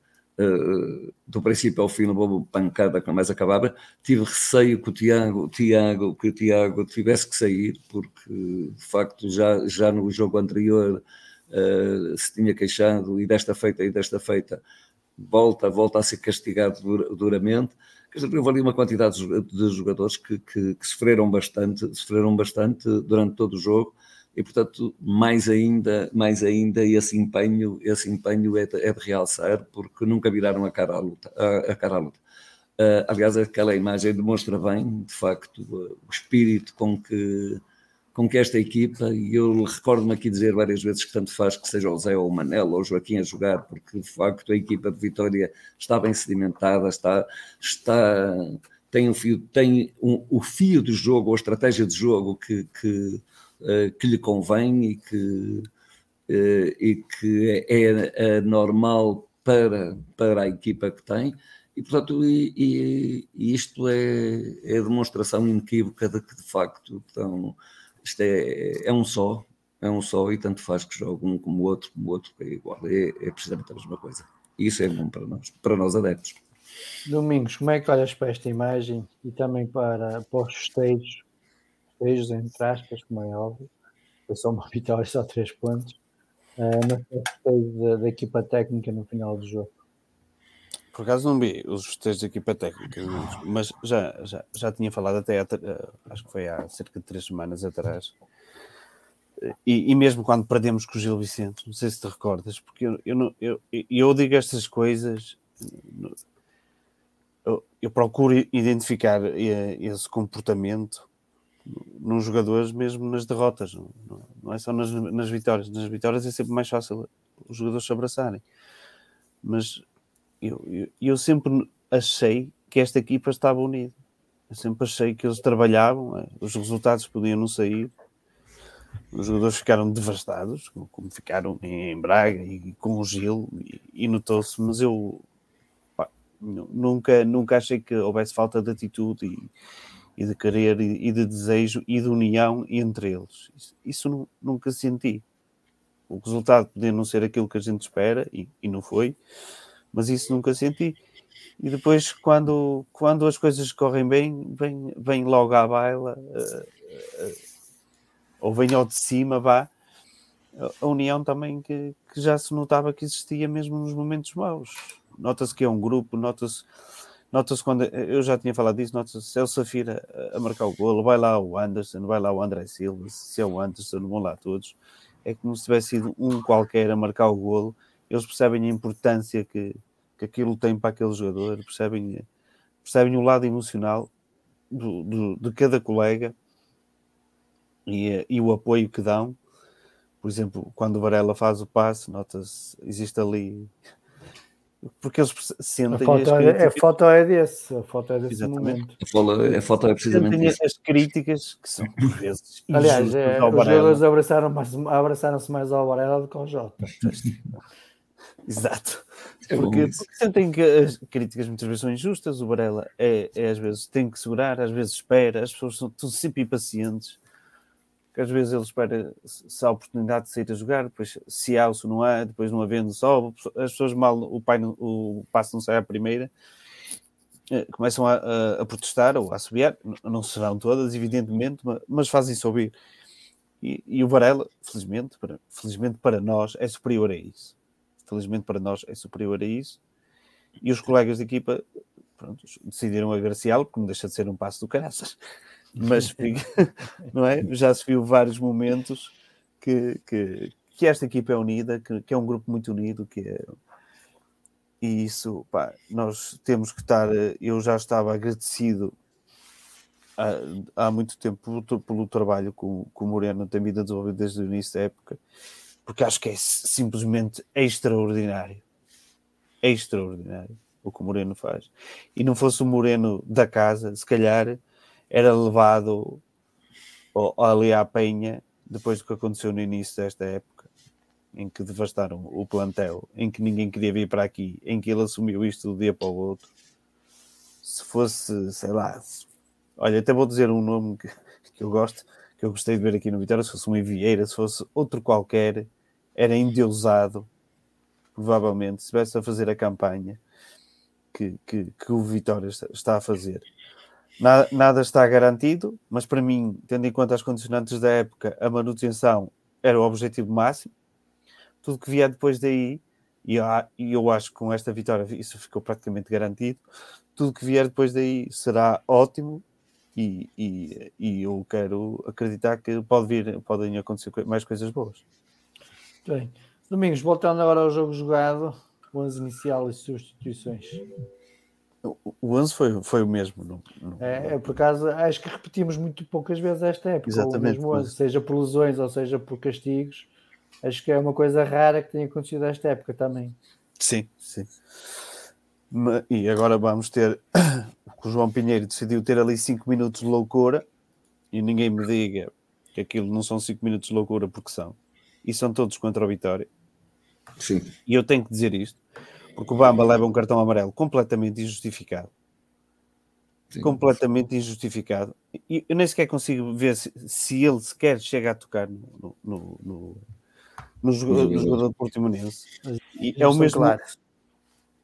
eh, do princípio ao fim uma pancada que não mais acabava. Tive receio que o Tiago, Tiago, que o Tiago tivesse que sair, porque de facto já, já no jogo anterior uh, se tinha queixado e desta feita e desta feita volta, volta a ser castigado dur, duramente. Houve ali uma quantidade de jogadores que, que, que sofreram bastante, sofreram bastante durante todo o jogo e portanto mais ainda mais ainda esse empenho esse empenho é de, é de realçar porque nunca viraram a cara à luta a, a cara à luta. Uh, aliás aquela imagem demonstra bem de facto o espírito com que com que esta equipa, e eu recordo-me aqui dizer várias vezes que tanto faz que seja o Zé ou o Manela ou o Joaquim a jogar, porque de facto a equipa de Vitória está bem sedimentada, está, está, tem, um fio, tem um, o fio do jogo, ou a estratégia de jogo que, que, que lhe convém e que, eh, e que é, é, normal para, para a equipa que tem. E, portanto, e, e, isto é, é demonstração inequívoca de que, de facto, então, isto é, é um só, é um só, e tanto faz que jogue um como o outro, como o outro, é igual, é, é precisamente a mesma coisa. E isso é bom para nós, para nós adeptos. Domingos, como é que olhas para esta imagem e também para, para os festejos festejos, entre aspas, como é óbvio. Foi só uma vitória, só três pontos. Uh, mas festejo da, equipa técnica no final do jogo. Por acaso não vi os festejos da equipa técnica, mas já, já, já tinha falado até, há, acho que foi há cerca de três semanas atrás. E, e, mesmo quando perdemos com o Gil Vicente, não sei se te recordas, porque eu, eu, não, eu, eu digo estas coisas, eu, eu procuro identificar eh, esse comportamento nos jogadores, mesmo nas derrotas, não, é só nas, nas, vitórias. Nas vitórias é sempre mais fácil os jogadores se abraçarem. Mas eu, eu, eu sempre achei que esta equipa estava unida. Eu sempre achei que eles trabalhavam, é, os resultados podiam não sair. Os jogadores ficaram devastados, como ficaram em Braga e com o Gil, e, e notou-se, mas eu pá, nunca, nunca achei que houvesse falta de atitude e, e de querer e de desejo e de união entre eles. Isso, isso nunca senti. O resultado podia não ser aquilo que a gente espera, e, e, não foi, mas isso nunca senti. E depois, quando, quando as coisas correm bem, vem, vem logo à baila, uh, uh, ou vem ao de cima, vá, a união também que, que já se notava que existia mesmo nos momentos maus. Nota-se que é um grupo, nota-se Nota-se quando, eu já tinha falado disso, nota-se é o Safira a marcar o golo, vai lá o Anderson, vai lá o André Silva, se é o Anderson, vão lá todos. É como se tivesse sido um qualquer a marcar o golo. Eles percebem a importância que, que aquilo tem para aquele jogador, percebem, percebem o lado emocional do, do, de cada colega e, e o apoio que dão. Por exemplo, quando o Varela faz o passe, nota-se, existe ali porque eles sentem. A foto, é, a foto é desse, a foto é desse Exatamente. momento. A foto, a foto é precisamente isso. as críticas que são por vezes. Aliás, é, os jogadores abraçaram mais, abraçaram-se mais ao Varela do que ao Jota. Exato. É porque, porque, sentem que as críticas muitas vezes são injustas. O Varela é, é, às vezes tem que segurar, às vezes espera, as pessoas são, são sempre impacientes às vezes ele espera se há oportunidade de sair a jogar, depois se há ou se não há, depois não havendo só, as pessoas mal, o, pai, o passo não sai à primeira, eh, começam a, a, a protestar ou a assobiar, não serão todas, evidentemente, mas fazem-se ouvir. E, e, o Varela, felizmente para, felizmente para nós, é superior a isso. Felizmente para nós é superior a isso. E os colegas de equipa pronto, decidiram agraciá-lo, porque não deixa de ser um passo do caraças. Mas não é? já se viu vários momentos que, que, que esta equipa é unida, que, que, é um grupo muito unido, que é... E isso, pá, nós temos que estar. Eu já estava agradecido há, há muito tempo pelo, pelo trabalho que o, que o Moreno tem vindo a desenvolver desde o início da época, porque acho que é simplesmente extraordinário. É extraordinário o que o Moreno faz. E não fosse o Moreno da casa, se calhar era levado ali à penha depois do que aconteceu no início desta época, em que devastaram o plantel, em que ninguém queria vir para aqui, em que ele assumiu isto do dia para o outro. Se fosse, sei lá, olha, até vou dizer um nome que, que eu gosto, que eu gostei de ver aqui no Vitória, se fosse um Vieira, se fosse outro qualquer, era endeusado, provavelmente, se estivesse a fazer a campanha que, que, que o Vitória está a fazer. Nada, nada, está garantido, mas para mim, tendo em conta as condicionantes da época, a manutenção era o objetivo máximo. Tudo que vier depois daí, e eu, acho que com esta vitória isso ficou praticamente garantido, tudo que vier depois daí será ótimo e, e, e eu quero acreditar que pode vir, podem acontecer mais coisas boas. Bem, Domingos, voltando agora ao jogo jogado, o 11 inicial e substituições. O 11 foi, foi o mesmo. No, no... É, é, por acaso, acho que repetimos muito poucas vezes esta época. Exatamente. O mesmo 11, seja por lesões ou seja por castigos. Acho que é uma coisa rara que tenha acontecido esta época também. Sim, sim. E agora vamos ter. O João Pinheiro decidiu ter ali 5 minutos de loucura e ninguém me diga que aquilo não são 5 minutos de loucura porque são. E são todos contra o Vitória. Sim. E eu tenho que dizer isto porque o Bamba leva um cartão amarelo completamente injustificado. Sim. Completamente injustificado. E eu nem sequer consigo ver se, se ele sequer chega a tocar no, no, no, no jogador, no jogador do Portimonense. E é o mesmo. Claro.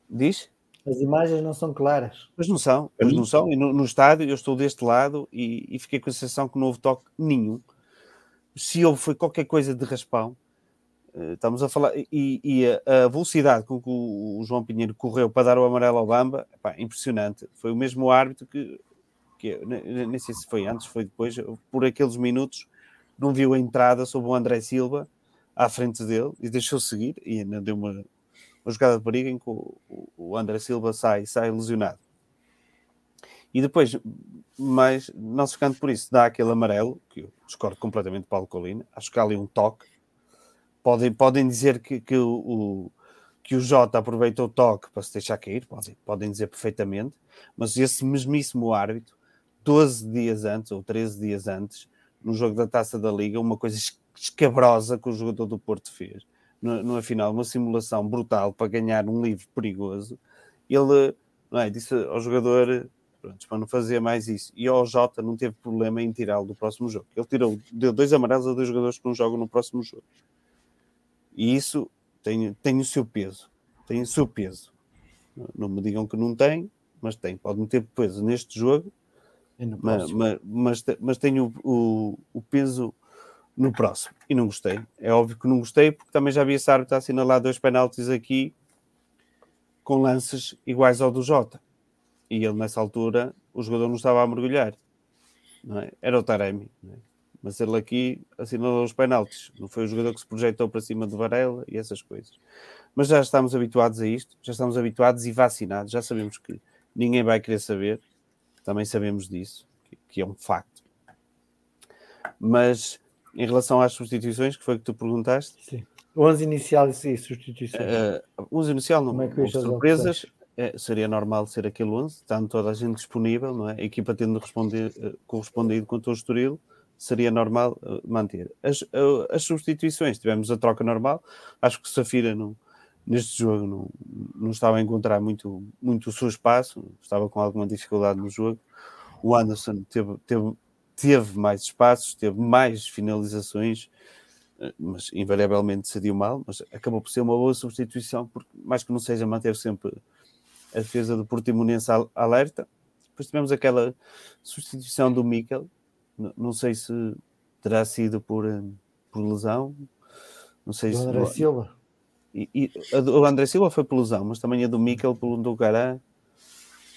Diz? As imagens não são claras. Mas não são, mas não são. E no, no estádio eu estou deste lado e, e, fiquei com a sensação que não houve toque nenhum. Se houve foi qualquer coisa de raspão, estamos a falar, e, e a, velocidade com que o, o, João Pinheiro correu para dar o amarelo ao Bamba, epá, impressionante. Foi o mesmo árbitro que, que nem sei se foi antes, foi depois, por aqueles minutos, não viu a entrada sobre o André Silva à frente dele e deixou seguir e ainda deu uma, uma jogada de perigo em que o, o André Silva sai, sai lesionado. E depois, mas não se ficando por isso, dá aquele amarelo, que eu discordo completamente de Paulo Colina, acho que há ali um toque, Podem, podem dizer que, que, o, que o Jota aproveitou o toque para se deixar cair, podem, podem dizer perfeitamente, mas esse mesmíssimo árbitro, 12 dias antes ou 13 dias antes, no jogo da taça da Liga, uma coisa escabrosa que o jogador do Porto fez, no, final, uma simulação brutal para ganhar um livro perigoso. Ele é, disse ao jogador pronto, para não fazer mais isso. E ao Jota não teve problema em tirá-lo do próximo jogo. Ele tirou, deu dois amarelos a dois jogadores que não jogam no próximo jogo. E isso tem, tem o seu peso. Tem o seu peso. Não me digam que não tem, mas tem. Pode não ter peso neste jogo, mas, mas, mas, mas, tem o, o, o, peso no próximo. E não gostei. É óbvio que não gostei, porque também já vi esse árbitro assinalar dois penaltis aqui com lances iguais ao do Jota. E ele, nessa altura, o jogador não estava a mergulhar. É? Era o Taremi. É? Mas ele aqui assinou os penaltis. Não foi o jogador que se projetou para cima do Varela e essas coisas. Mas já estamos habituados a isto, já estamos habituados e vacinados, já sabemos que ninguém vai querer saber, também sabemos disso, que, que é um facto. Mas em relação às substituições, que foi que tu perguntaste? Sim. O 11 inicial e substituições. Uh, o 11 inicial não é houve surpresas. É, seria normal ser aquele 11, estando toda a gente disponível, não é? a equipa tendo respondido, uh, correspondido com o teu estoril seria normal uh, manter. As, uh, as substituições, tivemos a troca normal, acho que Safira não, neste jogo não, não estava a encontrar muito, muito o seu espaço, estava com alguma dificuldade no jogo. O Anderson teve, teve, teve mais espaços, teve mais finalizações, uh, mas invariavelmente decidiu mal, mas acabou por ser uma boa substituição, porque mais que não seja manter sempre a defesa do Portimonense alerta. Depois tivemos aquela substituição do Mikel, não sei se terá sido por, eh, por lesão. Não sei do se. André Silva. E, e, a do André Silva foi por lesão, mas também a do Mikel pelo do Garã.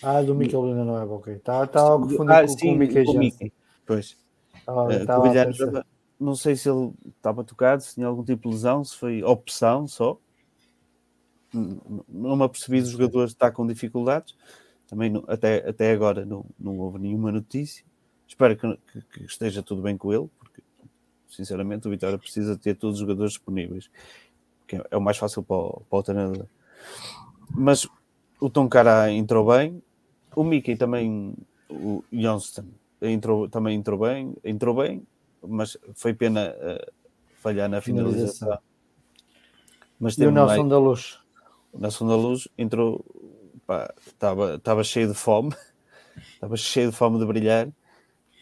Ah, do Mikel ainda não é ok. Está tá a confundir ah, com, sim, com o Pois. Estava que o a Vilhena pensar. já- não sei se ele estava tocado, se tinha algum tipo de lesão, se foi opção só. Não me apercebi dos jogadores estar com dificuldades. Também não- até, até agora não, não houve nenhuma notícia. Espero que, que- que esteja tudo bem com ele, porque sinceramente o Vitória precisa ter todos os jogadores disponíveis, que é, é o mais fácil para o, para o treinador. Mas o Tom Cara entrou bem, o Mickey também, o Johnston entrou, também entrou bem, entrou bem, mas foi pena eh, falhar na finalização. Finalização. Mas E o Nelson mais- da Luz. na segunda luz entrou, estava cheio de fome, estava cheio de fome de brilhar,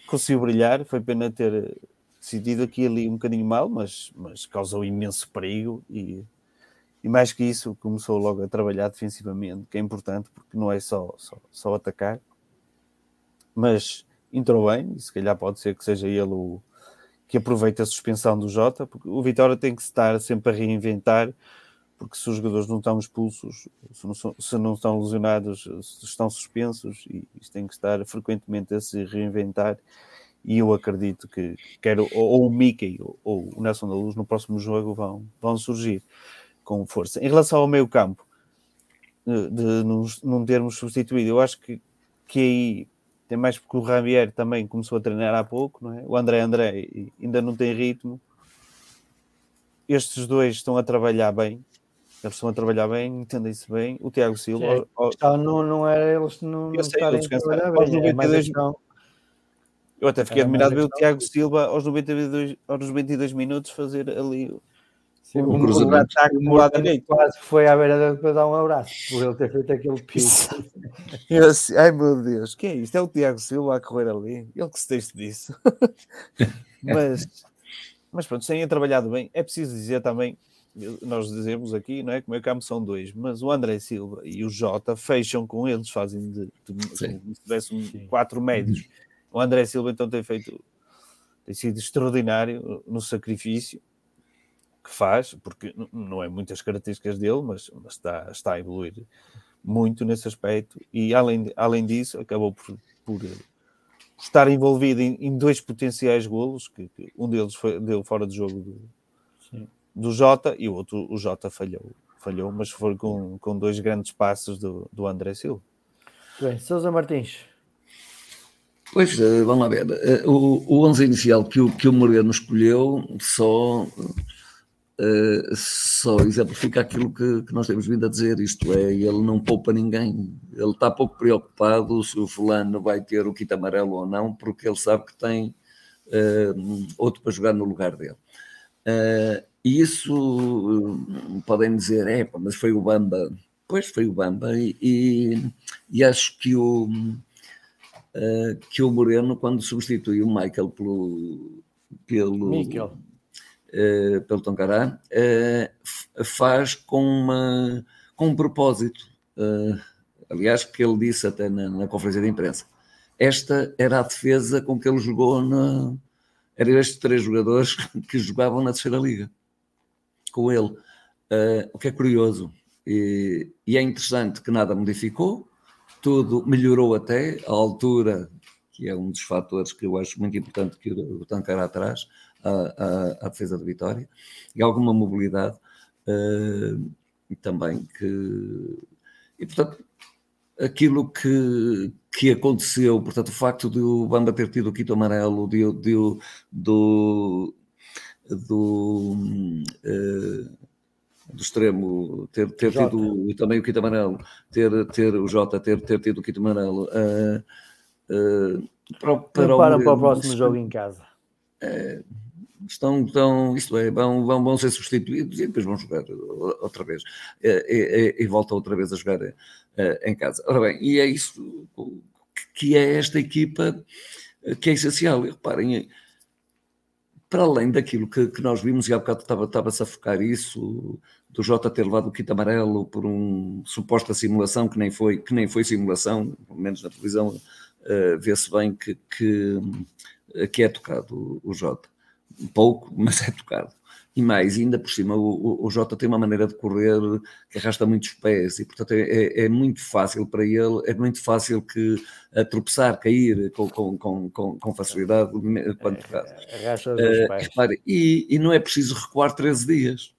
conseguiu brilhar, foi pena ter decidido aqui ali um bocadinho mal, mas, mas causou imenso perigo e, e mais que isso começou logo a trabalhar defensivamente, que é importante porque não é só, só, só atacar, mas entrou bem, e se calhar pode ser que seja ele o que aproveite a suspensão do Jota, porque o Vitória tem que estar sempre a reinventar, porque se os jogadores não estão expulsos, se não, se não estão lesionados, estão suspensos, e isto tem que estar frequentemente a se reinventar. E eu acredito que quer ou, o Mickey ou, o Nelson da Luz no próximo jogo vão, vão surgir com força. Em relação ao meio campo, de, não termos substituído, eu acho que, que aí tem mais porque o Javier também começou a treinar há pouco, não é? O André André ainda não tem ritmo. Estes dois estão a trabalhar bem, eles estão a trabalhar bem, entendem-se bem. O Tiago Silva, Então, não, não era eles não, não sei, estarem a trabalhar Aos bem. É mais a 92 questão- eu até fiquei mais admirado de ver o Tiago Silva aos 92, aos 92 minutos fazer ali Sim, um o cruzamento. ataque lado direito. quase que foi à beira dele para dar um abraço, por ele ter feito aquele pico. Eu assim, ai meu Deus, que é isto? É o Tiago Silva a correr ali. Ele que se deixe disso. mas, mas pronto, sem trabalhado bem, é preciso dizer também, nós dizemos aqui, não é? Como é que são dois, mas o André Silva e o Jota fecham com eles, fazem de, de como se tivesse um- quatro médios. O André Silva então tem feito, tem sido extraordinário no sacrifício que faz, porque não é muitas características dele, mas, mas está, está a evoluir muito nesse aspecto. E além, além disso acabou por, por, eh, por estar envolvido em, em dois potenciais golos, que, que um deles foi, deu fora de jogo do, do Jota e o outro o Jota falhou, falhou mas foi com, com dois grandes passos do, do André Silva. Bem, Sousa Martins. Pois, eh, vamos lá ver. Eh, O, o 11 inicial que o, que o Moreno escolheu só, eh, só exemplifica aquilo que, que nós temos vindo a dizer, isto é, ele não poupa ninguém. Ele está pouco preocupado se o fulano vai ter o kit amarelo ou não, porque ele sabe que tem eh, outro para jogar no lugar dele. Eh, E isso eh, podem dizer, é, mas foi o Bamba. Pois foi o Bamba, e, e, e acho que o, eh, que o Moreno, quando substitui o Michael pelo, pelo, eh, pelo Toncará, f- faz com, uma, com um propósito. Aliás, que ele disse até na, na conferência de imprensa. Esta era a defesa com que ele jogou na. Eram estes três jogadores que jogavam na terceira liga com ele. Eh, o que é curioso. E, e é interessante que nada modificou, tudo melhorou até a altura, que é um dos fatores que eu acho muito importante que o, Tancará traz à, defesa de Vitória, e alguma mobilidade e também que. E portanto, aquilo que, que aconteceu, portanto, o facto de o Bamba ter tido o quito amarelo, de, de, do. Do eh, do extremo ter, ter Jota. tido também o quito amarelo, ter, ter o Jota ter, ter tido o quito amarelo eh, eh, para, o- para, o para o próximo jogo em casa. estão, estão isto é, vão, vão, vão ser substituídos e depois vão jogar outra vez e, e, e voltam outra vez a jogar em casa. Ora bem, e é isso que é esta equipa que é essencial. E reparem, para além daquilo que, que nós vimos, e há bocado estava- estava-se a focar isso, do Jota ter levado o kit amarelo por um suposta simulação que nem foi, que nem foi simulação, pelo menos na televisão eh, vê-se bem que, que, que é tocado o Jota. Pouco, mas é tocado. E mais, ainda por cima, o, o, Jota tem uma maneira de correr que arrasta muitos pés e, portanto, é, é, é muito fácil para ele, é muito fácil que tropeçar, cair com, com, com, com facilidade quando uh, e, e não é preciso recuar 13 dias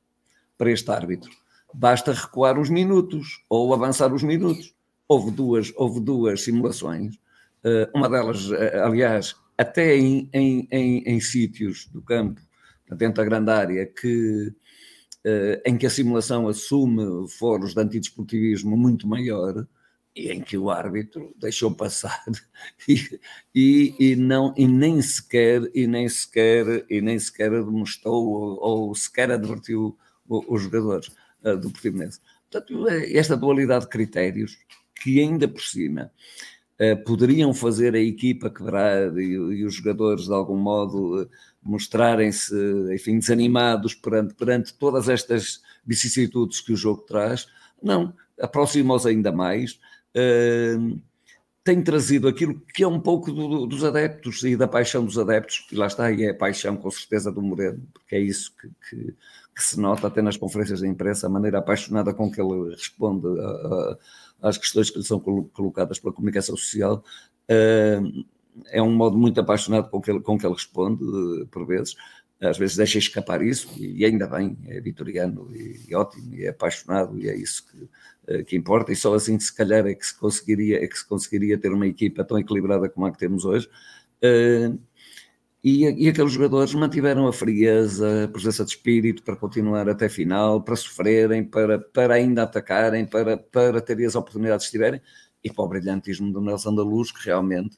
para este árbitro. Basta recuar uns minutos ou avançar os minutos. Houve duas, houve duas simulações, uh, uma delas, uh, aliás, até em, em, em, em sítios do campo dentro da grande área, que, uh, em que a simulação assume foros de antidesportivismo muito maior e em que o árbitro deixou passar e, e, e, não, e nem sequer e nem sequer e nem sequer demonstrou ou, ou sequer advertiu os jogadores uh, do Portimonense. Portanto, é esta dualidade de critérios que ainda por cima uh, poderiam fazer a equipa quebrar e, e, os jogadores de algum modo uh, mostrarem-se, enfim, desanimados perante, perante todas estas vicissitudes que o jogo traz, não, aproximou-os ainda mais, uh, tem trazido aquilo que é um pouco do, dos adeptos e da paixão dos adeptos, e lá está, e é a paixão com certeza do Moreno, porque é isso que, que, que se nota até nas conferências de imprensa, a maneira apaixonada com que ele responde a, a, às questões que lhe são colocadas pela comunicação social. Uh, é um modo muito apaixonado com que ele, com que ele responde, por vezes. Às vezes deixa escapar isso, e ainda bem, é vitoriano e, e ótimo, e é apaixonado, e é isso que, eh, que importa. E só assim, se calhar, é que se conseguiria, é que se conseguiria ter uma equipa tão equilibrada como a que temos hoje. Uh, e, e, aqueles jogadores mantiveram a frieza, a presença de espírito para continuar até final, para sofrerem, para, para ainda atacarem, para, para terem as oportunidades que tiverem, e para o brilhantismo do Nelson da Luz, que realmente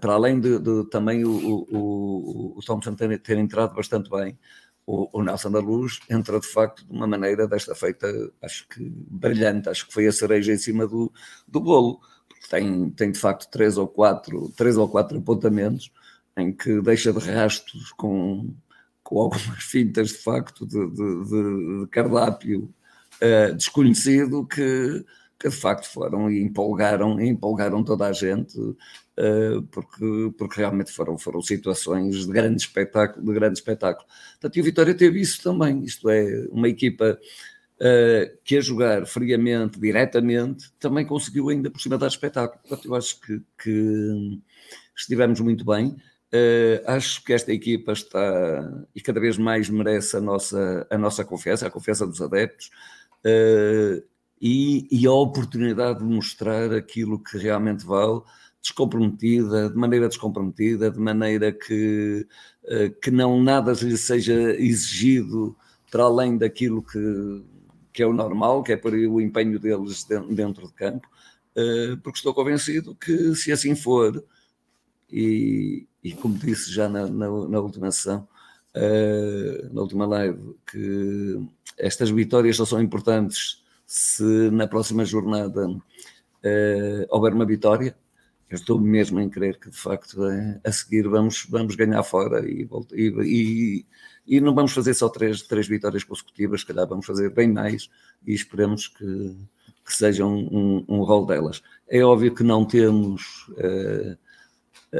para além de, de também o, o, o Thompson ter, ter, entrado bastante bem, o, o, Nelson da Luz entra de facto de uma maneira desta feita, acho que brilhante, acho que foi a cereja em cima do, do bolo, tem, tem de facto três ou quatro, três ou quatro apontamentos em que deixa de rastros com, com algumas fintas de facto de, de, de cardápio uh, desconhecido que que de facto foram e empolgaram, e empolgaram toda a gente, uh, porque, porque realmente foram, foram situações de grande espetáculo, de grande espetáculo. Portanto, e o Vitória teve isso também, isto é, uma equipa uh, que a jogar friamente, diretamente, também conseguiu ainda por cima dar espetáculo. Portanto, eu acho que, que estivemos muito bem. Uh, acho que esta equipa está e cada vez mais merece a nossa, a nossa confiança, a confiança dos adeptos. Uh, e, e a oportunidade de mostrar aquilo que realmente vale, descomprometida, de maneira descomprometida, de maneira que, eh, que não nada lhe seja exigido para além daquilo que, que é o normal, que é para o empenho deles dentro de campo, eh, porque estou convencido que se assim for, e, e como disse já na, na, na última sessão, eh, na última live, que estas vitórias só são importantes se na próxima jornada uh, houver uma vitória, eu estou mesmo em crer que de facto é, a seguir vamos, vamos ganhar fora e, e, e, não vamos fazer só três, três vitórias consecutivas, se calhar vamos fazer bem mais e esperemos que, que seja um, um, um rol delas. É óbvio que não temos uh,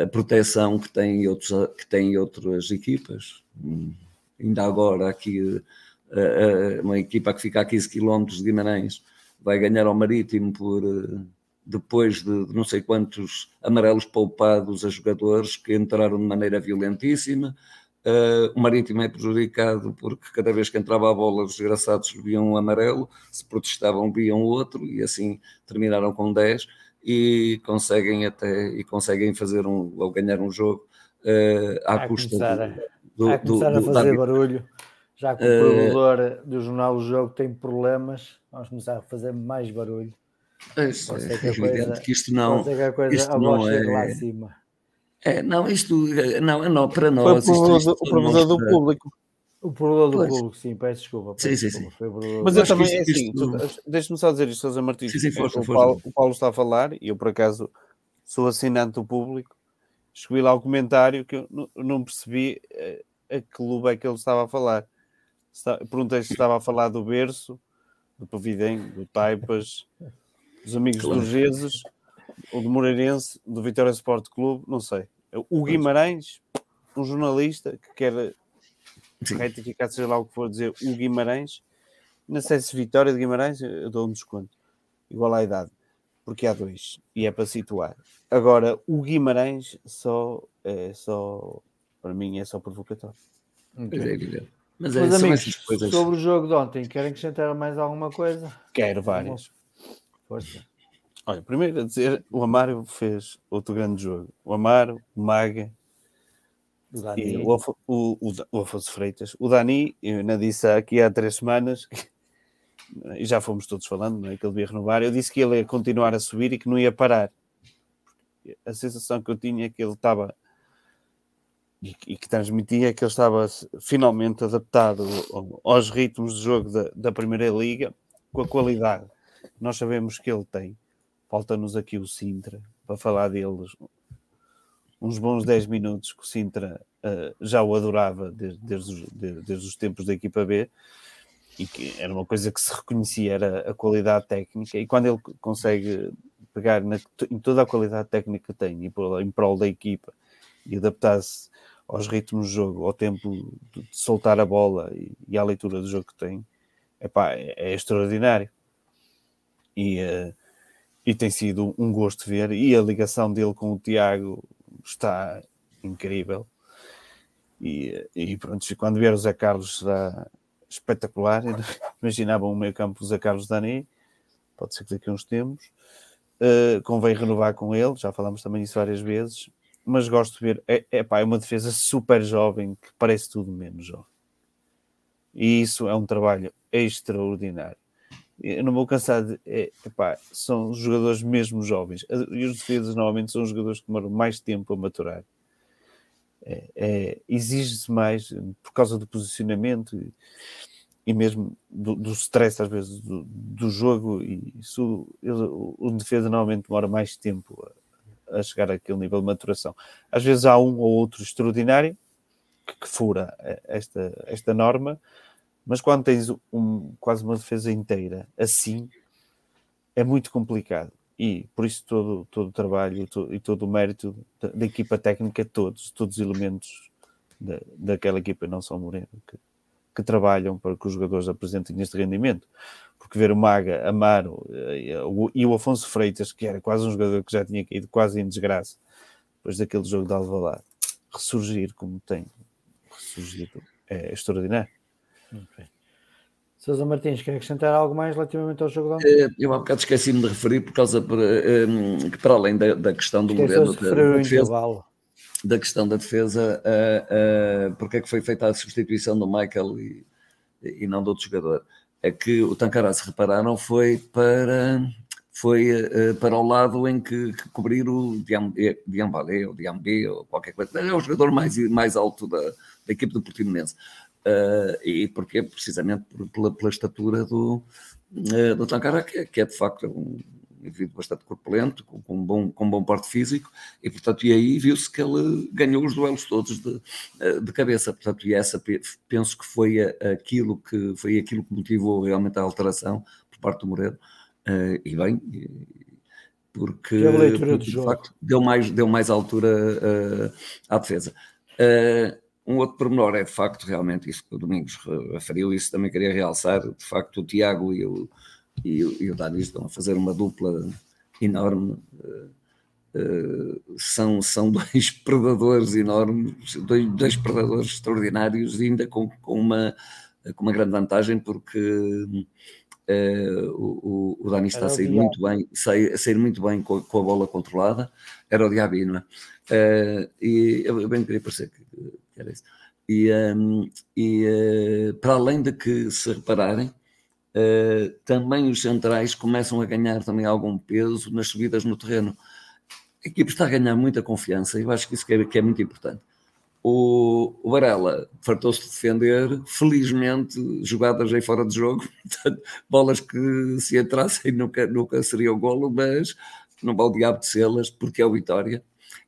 a proteção que têm, outros, que têm outras equipas. Hum, ainda agora aqui uma equipa que fica a 15 km de Guimarães vai ganhar ao Marítimo por eh, depois de, não sei quantos amarelos poupados a jogadores que entraram de maneira violentíssima. Uh, o Marítimo é prejudicado porque cada vez que entrava a bola os desgraçados viam um amarelo, se protestavam viam outro e assim terminaram com 10 e conseguem até e conseguem fazer um ou ganhar um jogo uh, à, custa começar, do, do, a, do, a fazer barulho já que o uh, provedor do jornal O Jogo tem problemas, vamos começar a fazer mais barulho. É, isso, é, que evidente coisa, que isto não, que a coisa, isto não é... lá acima. É, não, isto não, não para nós. Foi o provedor, o provedor do público. O provedor do pois. público, sim, peço desculpa. Peço sim, sim, desculpa, sim. Mas eu também, é assim, isto... deixe-me só dizer isto, José Martins. Sim, sim, força, o, força. Paulo, o Paulo está a falar, e eu por acaso sou assinante do público, escrevi lá o comentário que eu não percebi eh, a que clube é que ele estava a falar. Perguntei se estava a falar do berço, do Pavidem, do Taipas, dos amigos claro. Jesus, ou do Moreirense, do Vitória Sport Clube, não sei. O Guimarães, um jornalista que quer Sim. retificar, seja lá o que for dizer, o Guimarães, não sei se Vitória de Guimarães, eu dou um desconto, igual à idade, porque há dois, e é para situar. Agora, o Guimarães só, é só para mim, é só provocatório. Okay. É. Mas, é, amigos, coisas... sobre o jogo de ontem, querem acrescentar mais alguma coisa? Quero várias. Força. Olha, primeiro a dizer, o Amaro fez outro grande jogo. O Amaro, o Maga, o, Dani. o, o, o, o Afonso Freitas. O Dani, eu ainda disse aqui há três semanas, e já fomos todos falando, não é? que ele ia renovar. Eu disse que ele ia continuar a subir e que não ia parar. A sensação que eu tinha é que ele estava e, e, que transmitia que ele estava finalmente adaptado aos ritmos de jogo da, da Primeira Liga com a qualidade que nós sabemos que ele tem. Falta-nos aqui o Sintra para falar deles uns bons 10 minutos que o Sintra uh, já o adorava desde, desde, os, desde, desde, os tempos da equipa B e que era uma coisa que se reconhecia, era a qualidade técnica e quando ele consegue pegar na, em toda a qualidade técnica que tem e por, em prol da equipa e adaptar-se aos ritmos do jogo, ao tempo de soltar a bola e, e à leitura do jogo que tem, epá, é, é extraordinário. E, uh, e tem sido um gosto ver. E a ligação dele com o Tiago está incrível. E, e pronto, quando vier o Zé Carlos será espetacular. Imaginavam o meio campo do Zé Carlos Dani, pode ser que daqui a uns tempos. Uh, convém renovar com ele, já falamos também isso várias vezes mas gosto de ver. É, é, pá, é uma defesa super jovem que parece tudo menos jovem. E isso é um trabalho extraordinário. Eu não vou cansar de. É, epá, são jogadores mesmo jovens. E os defesas normalmente são jogadores que demoram mais tempo a maturar. É, é, Exige-se mais por causa do posicionamento e, e mesmo do, do, stress, às vezes, do, do jogo. E isso, o, o defesa normalmente demora mais tempo a chegar àquele nível de maturação. Às vezes há um ou outro extraordinário que, que fura esta, esta norma, mas quando tens um, quase uma defesa inteira assim, é muito complicado. E por isso todo, todo o trabalho todo, e todo o mérito da, da, equipa técnica, todos, todos os elementos da, daquela equipa, não só Moreno, que, que trabalham para que os jogadores apresentem este rendimento porque ver o Maga, Amaro eh, e o Afonso Freitas, que era quase um jogador que já tinha caído quase em desgraça, depois daquele jogo de Alvalade, ressurgir como tem ressurgido é extraordinário. Okay. Sousa Martins, quer acrescentar algo mais relativamente ao jogo de ontem? Eh, eu há bocado esqueci-me de referir por causa para, um, eh, que para além da, da questão do Moreno da, da, defesa, da questão da defesa, uh, uh, porque é que foi feita a substituição do Michael e, e não do outro jogador é que o Tancará, se repararam, foi para, foi, uh, para o lado em que, que cobrir o Diambalé ou Diambé ou qualquer coisa. É o jogador mais, mais alto da, da equipe do Portimonense. Uh, e porque precisamente pela, pela estatura do, do Tancará, que, é, que é de facto um indivíduo bastante corpulento, com, com, um bom, com bom porte físico, e portanto, e aí viu-se que ele ganhou os duelos todos de, eh, de cabeça, portanto, e essa penso que foi aquilo que foi aquilo que motivou realmente a alteração por parte do Moreira, uh, e bem, porque, porque de facto deu mais, deu mais altura uh, à defesa. Um outro pormenor é de facto, realmente, isso que o Domingos referiu, isso também queria realçar, de facto, o Tiago e o, e, e o Dani estão a fazer uma dupla enorme. Uh, são, são dois predadores enormes, dois, dois predadores extraordinários, ainda com, com, uma, com uma grande vantagem, porque uh, o, o Dani está a sair muito bem, sair, a sair muito bem com, com, a bola controlada, era o Diaby, não é? Uh, e eu bem queria parecer que, que era isso. E, um, e para além de que, se repararem, uh, também os centrais começam a ganhar também algum peso nas subidas no terreno. A equipe está a ganhar muita confiança e eu acho que isso que é, que é muito importante. O, o Varela fartou-se de defender, felizmente, jogadas aí fora de jogo, bolas que se entrassem nunca, nunca seria o golo, mas não vale o diabo de selas, porque é o Vitória,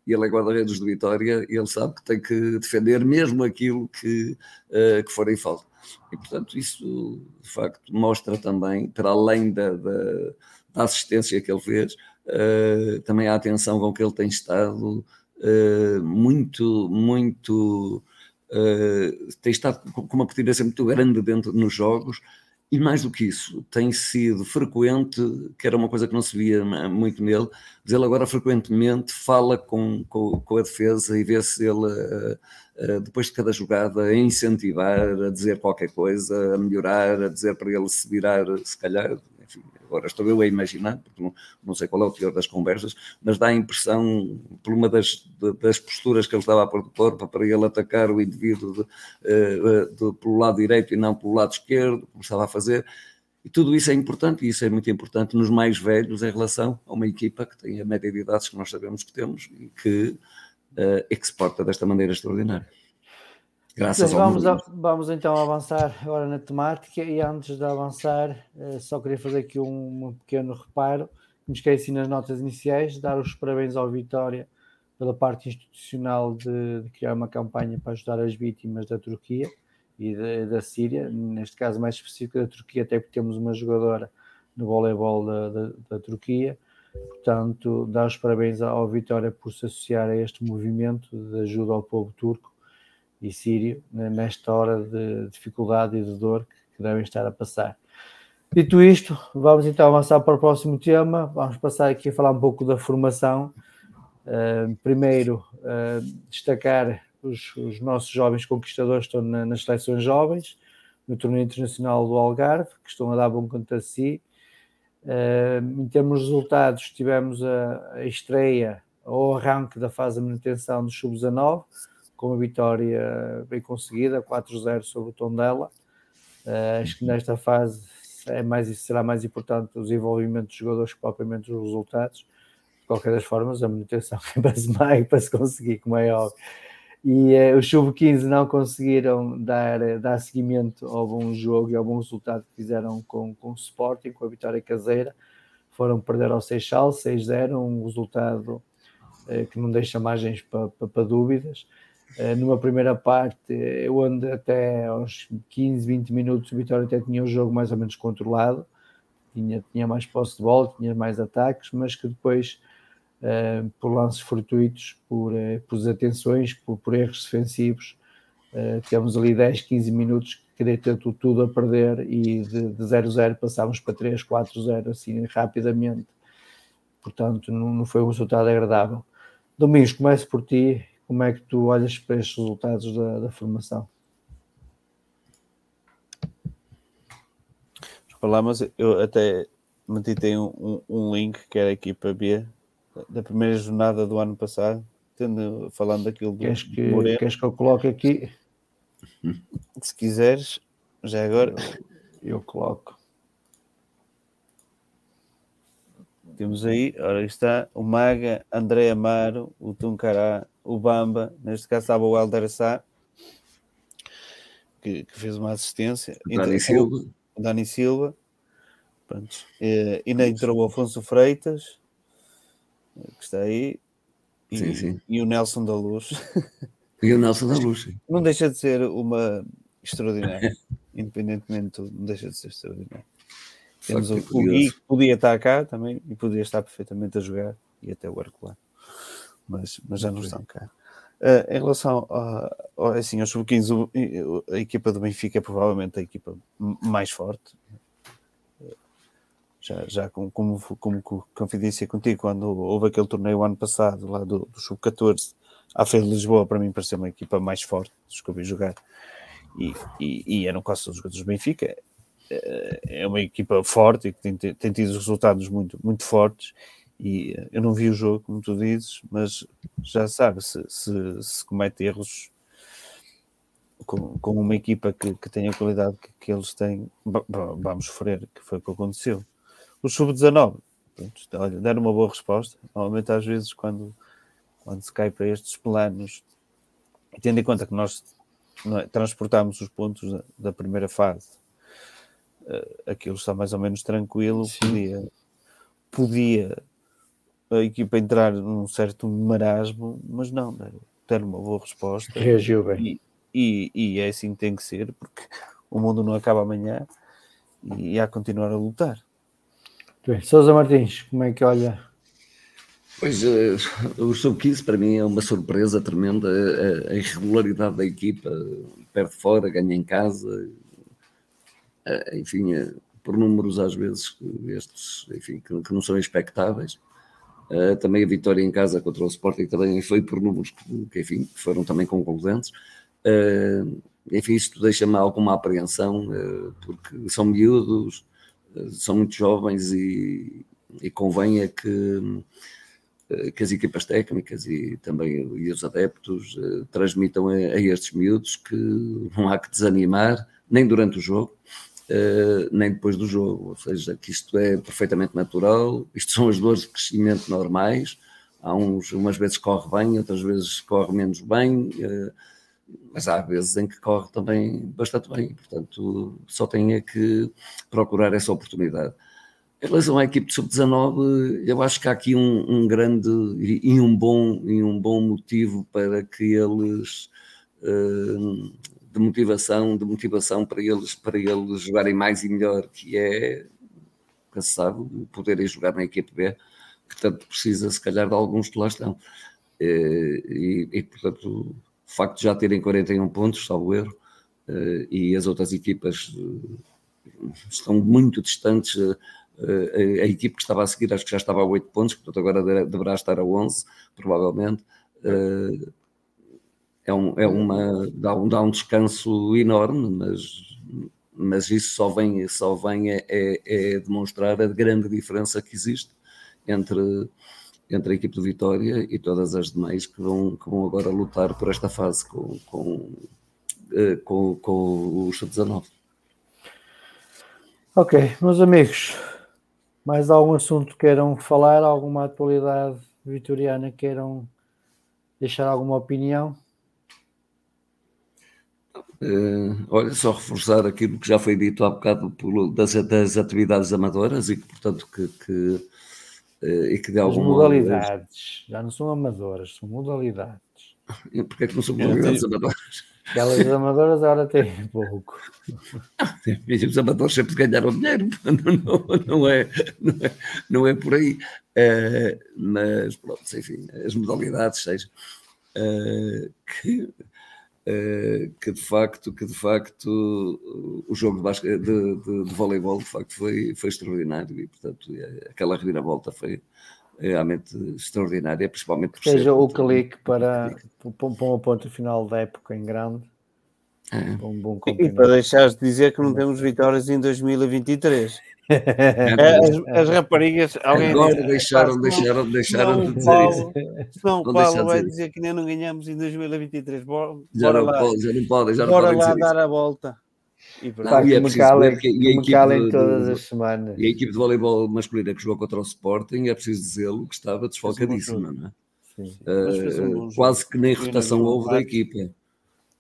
e ele é guarda-redes do Vitória, e ele sabe que tem que defender mesmo aquilo que, uh, que for em falta. E, portanto, isso de facto mostra também, para além da, da, da assistência que ele fez, uh, também a atenção com que ele tem estado, uh, muito, muito uh, tem estado com uma pertinência muito grande dentro nos jogos. E mais do que isso, tem sido frequente, que era uma coisa que não se via muito nele, mas ele agora frequentemente fala com, com, com a defesa e vê se ele, uh, depois de cada jogada, a incentivar, a dizer qualquer coisa, a melhorar, a dizer para ele se virar, se calhar, enfim, agora estou eu a imaginar, porque não, não, sei qual é o teor das conversas, mas dá a impressão, por uma das, das posturas que ele estava a pôr do corpo, para ele atacar o indivíduo de, uh, de, pelo lado direito e não pelo lado esquerdo, como estava a fazer. E tudo isso é importante, e isso é muito importante nos mais velhos em relação a uma equipa que tem a média de idades que nós sabemos que temos e que uh, exporta desta maneira extraordinária. Graças vamos, a, vamos então avançar agora na temática e antes de avançar, eh, só queria fazer aqui um, um, pequeno reparo. Me esqueci nas notas iniciais, dar os parabéns ao Vitória pela parte institucional de, de criar uma campanha para ajudar as vítimas da Turquia e de, da Síria, neste caso mais específico da Turquia, até porque temos uma jogadora no voleibol da, da, da Turquia. Portanto, dar os parabéns ao Vitória por se associar a este movimento de ajuda ao povo turco e sírio né, nesta hora de dificuldade e de dor que devem estar a passar. Dito isto, vamos então avançar para o próximo tema. Vamos passar aqui a falar um pouco da formação. Uh, primeiro, uh, destacar os, os, nossos jovens conquistadores que estão na, nas seleções jovens, no torneio internacional do Algarve, que estão a dar bom conta de si. Em termos de resultados, tivemos a, a estreia ou arranque da fase de manutenção do Sub-19, com uma vitória bem conseguida, 4-0 sobre o Tondela. Uh, acho que nesta fase é mais, será mais importante o desenvolvimento dos jogadores que propriamente os resultados. De qualquer das formas, a manutenção é base mais para se conseguir, como é óbvio. E uh, os Sub-15 não conseguiram dar, dar seguimento ao bom jogo e ao bom resultado que fizeram com, com o Sporting, com a vitória caseira. Foram perder ao Seixal, 6-0, um resultado uh, que não deixa margens para, para, para dúvidas. Eh, numa primeira parte, onde até aos 15, 20 minutos o Vitória até tinha o jogo mais ou menos controlado, tinha, tinha mais posse de bola, tinha mais ataques, mas que depois, uh, por lances fortuitos, por, uh, por desatenções, por, por erros defensivos, uh, temos ali 10, 15 minutos que queria ter tudo, a perder e de 0-0 passámos para 3, 4-0 assim rapidamente. Portanto, não, não foi um resultado agradável. Domingos, começo por ti como é que tu olhas para estes resultados da, da formação? Falar, mas eu até meti um, um, link que era a equipa B da primeira jornada do ano passado, tendo, falando daquilo do queres que, Moreno. Queres que eu coloque aqui? Se quiseres, já agora. Eu, eu coloco. Temos aí, ora está, o Maga, André Amaro, o Tuncará, o Bamba, neste caso estava o Helder Sá, que, que, fez uma assistência. O Dani Silva. O Dani Silva. Pronto. E, ainda entrou o Afonso Freitas, que está aí. E, sim, sim. e o Nelson da Luz. E o Nelson da Luz, sim. Não deixa de ser uma extraordinária. Independentemente de tudo, não deixa de ser extraordinário. Temos o, o Gui, que podia estar cá também e podia estar perfeitamente a jogar e até o Arcolar mas, mas já não estão cá. Uh, em relação a, assim, aos sub-15, a equipa do Benfica é provavelmente a equipa mais forte. Já, já como, como, como confidência contigo, quando houve aquele torneio ano passado, lá do, do sub-14, à Feira de Lisboa, para mim pareceu uma equipa mais forte dos que eu vi jogar. E, e, e eram quase todos os jogadores do Benfica. É, é uma equipa forte e que tem, tem tido resultados muito, muito fortes e eu não vi o jogo, como tu dizes, mas já sabe, se, se, se comete erros com, com, uma equipa que, que tem a qualidade que, que eles têm, vamos sofrer, que foi o que aconteceu. O Sub-19, olha, deram uma boa resposta. Normalmente, às vezes, quando, quando se cai para estes planos, tendo em conta que nós é, transportamos os pontos da, da primeira fase, uh, aquilo está mais ou menos tranquilo, podia, podia a equipa entrar num certo marasmo, mas não, ter uma boa resposta. Reagiu bem. E, e, e, é assim que tem que ser, porque o mundo não acaba amanhã e há continuar a lutar. Bem, Sousa Martins, como é que olha Pois, uh, o sub-15 para mim é uma surpresa tremenda, a, irregularidade da equipa, perde fora, ganha em casa, uh, enfim, uh, por números às vezes estes, enfim, que, não são expectáveis. também a vitória em casa contra o Sporting também foi por números que, que enfim, foram também concludentes. enfim, isto deixa-me alguma apreensão, porque são miúdos, são muito jovens e, e convém é que eh, que as equipas técnicas e também e os adeptos uh, transmitam a, a, estes miúdos que não há que desanimar nem durante o jogo, uh, nem depois do jogo, ou seja, que isto é perfeitamente natural, isto são as dores de crescimento normais, há uns, umas vezes corre bem, outras vezes corre menos bem, uh, mas há vezes em que corre também bastante bem, portanto só tem é que procurar essa oportunidade. Em relação à equipe de sub-19, eu acho que há aqui um, um, grande e um, bom, e um bom motivo para que eles uh, de motivação, de motivação para eles, para eles jogarem mais e melhor, que é, sabe, poderem jogar na equipe B, que tanto precisa, se calhar, de alguns que lá estão. Uh, e, e, portanto, o facto de já terem 41 pontos, salvo erro, uh, e as outras equipas estão muito distantes eh, a, equipe que estava a seguir acho que já estava a 8 pontos, portanto agora deverá estar a 11, provavelmente. Eh, é, um, é uma, dá, um, dá um descanso enorme, mas, mas isso só vem, só vem é, é, é demonstrar a grande diferença que existe entre, entre a equipe de Vitória e todas as demais que vão, que vão agora lutar por esta fase com, com, eh, com, com o Sub-19. Ok, meus amigos, mais algum assunto queiram falar? Alguma atualidade vitoriana queiram deixar alguma opinião? Uh, olha, só reforçar aquilo que já foi dito há bocado por, das, das atividades amadoras e que, portanto, que, que, e que de alguma modalidades, já não são amadoras, são modalidades. Porquê é que não são modalidades amadoras? Aquelas amadoras agora têm pouco. Os amadores sempre ganharam dinheiro, não, não, não, é, não, é, não é por aí. Uh, mas, pronto, enfim, as modalidades, seja, uh, que, que, de facto, que de facto o jogo de, basque, de, de, de voleibol de facto foi, foi extraordinário e, portanto, aquela reviravolta foi, realmente extraordinária, principalmente por Seja o clique para, para um ponto final da época em grande. É. Um bom e para deixares de dizer que não temos vitórias em 2023. As, as raparigas. Alguém Agora diz, deixaram, deixaram, deixaram de dizer Paulo, isso. Não, Paulo vai dizer que nem não ganhamos em 2023. Bora, já, não lá, pode, já não pode, já não bora lá dar a volta. E, não, e é preciso ver que, e a equipe de, todas as semanas. E a equipe de voleibol masculina que jogou contra o Sporting, é preciso dizê-lo, que estava desfalcadíssima, não é? Uh, quase que nem rotação houve da equipa.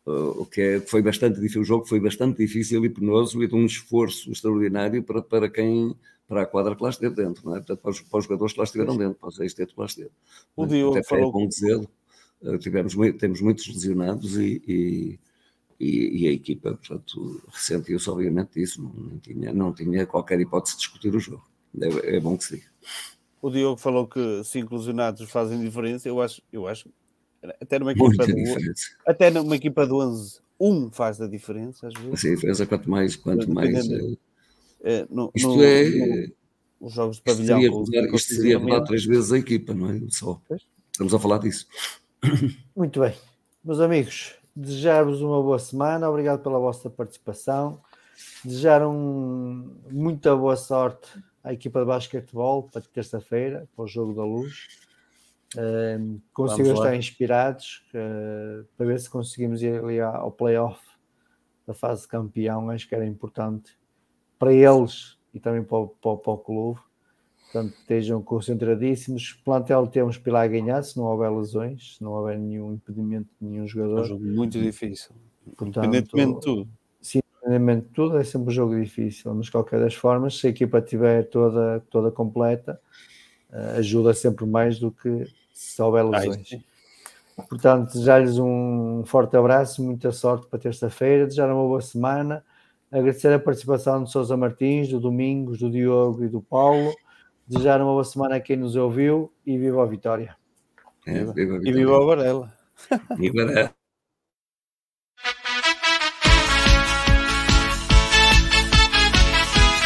Uh, o que é, foi bastante difícil, o jogo foi bastante difícil e penoso e de um esforço extraordinário para, para quem, para a quadra que lá esteve dentro, não é? Portanto, para os, para os jogadores que lá estiveram dentro, para os sextetos que lá esteve. O Diogo Até falou... É bom dizer, tivemos, temos muitos lesionados e, e e, e a equipa, portanto, ressentiu-se obviamente disso, não, não, tinha, não tinha qualquer hipótese de discutir o jogo. É, é bom que se diga. O Diogo falou que cinco lesionados fazem diferença, eu acho, eu acho até numa equipa, do, até numa equipa do 11, um faz a diferença às vezes. Sim, diferença quanto mais, quanto mais. É, é, no, isto no, é. No, os jogos de pavilhão. Isto seria, mudar, isto seria mudar três vezes a equipa, não é? Só. Estamos a falar disso. Muito bem. Meus amigos, desejar-vos uma boa semana, obrigado pela vossa participação, desejar um, muita boa sorte à equipa de basquetebol para terça-feira, para o Jogo da Luz. Uh, consigam estar inspirados uh, para ver se conseguimos ir ali ao playoff da fase de campeão, acho que era importante para eles e também para o, para, para o clube. Portanto, estejam concentradíssimos. Plantel temos para lá ganhar, se não houver lesões, se não houver nenhum impedimento de nenhum jogador. É um jogo muito difícil. Portanto, independentemente de tudo. Sim, independentemente de tudo, é sempre um jogo difícil, mas de qualquer das formas, se a equipa estiver toda, toda completa, uh, ajuda sempre mais do que se houver lesões. Portanto, desejar-lhes um forte abraço, muita sorte para terça-feira, desejar uma boa semana, agradecer a participação de Sousa Martins, do Domingos, do Diogo e do Paulo desejar uma boa semana a quem nos ouviu e viva a vitória. É, viva a E viva o Varela. Vitória. Viva a-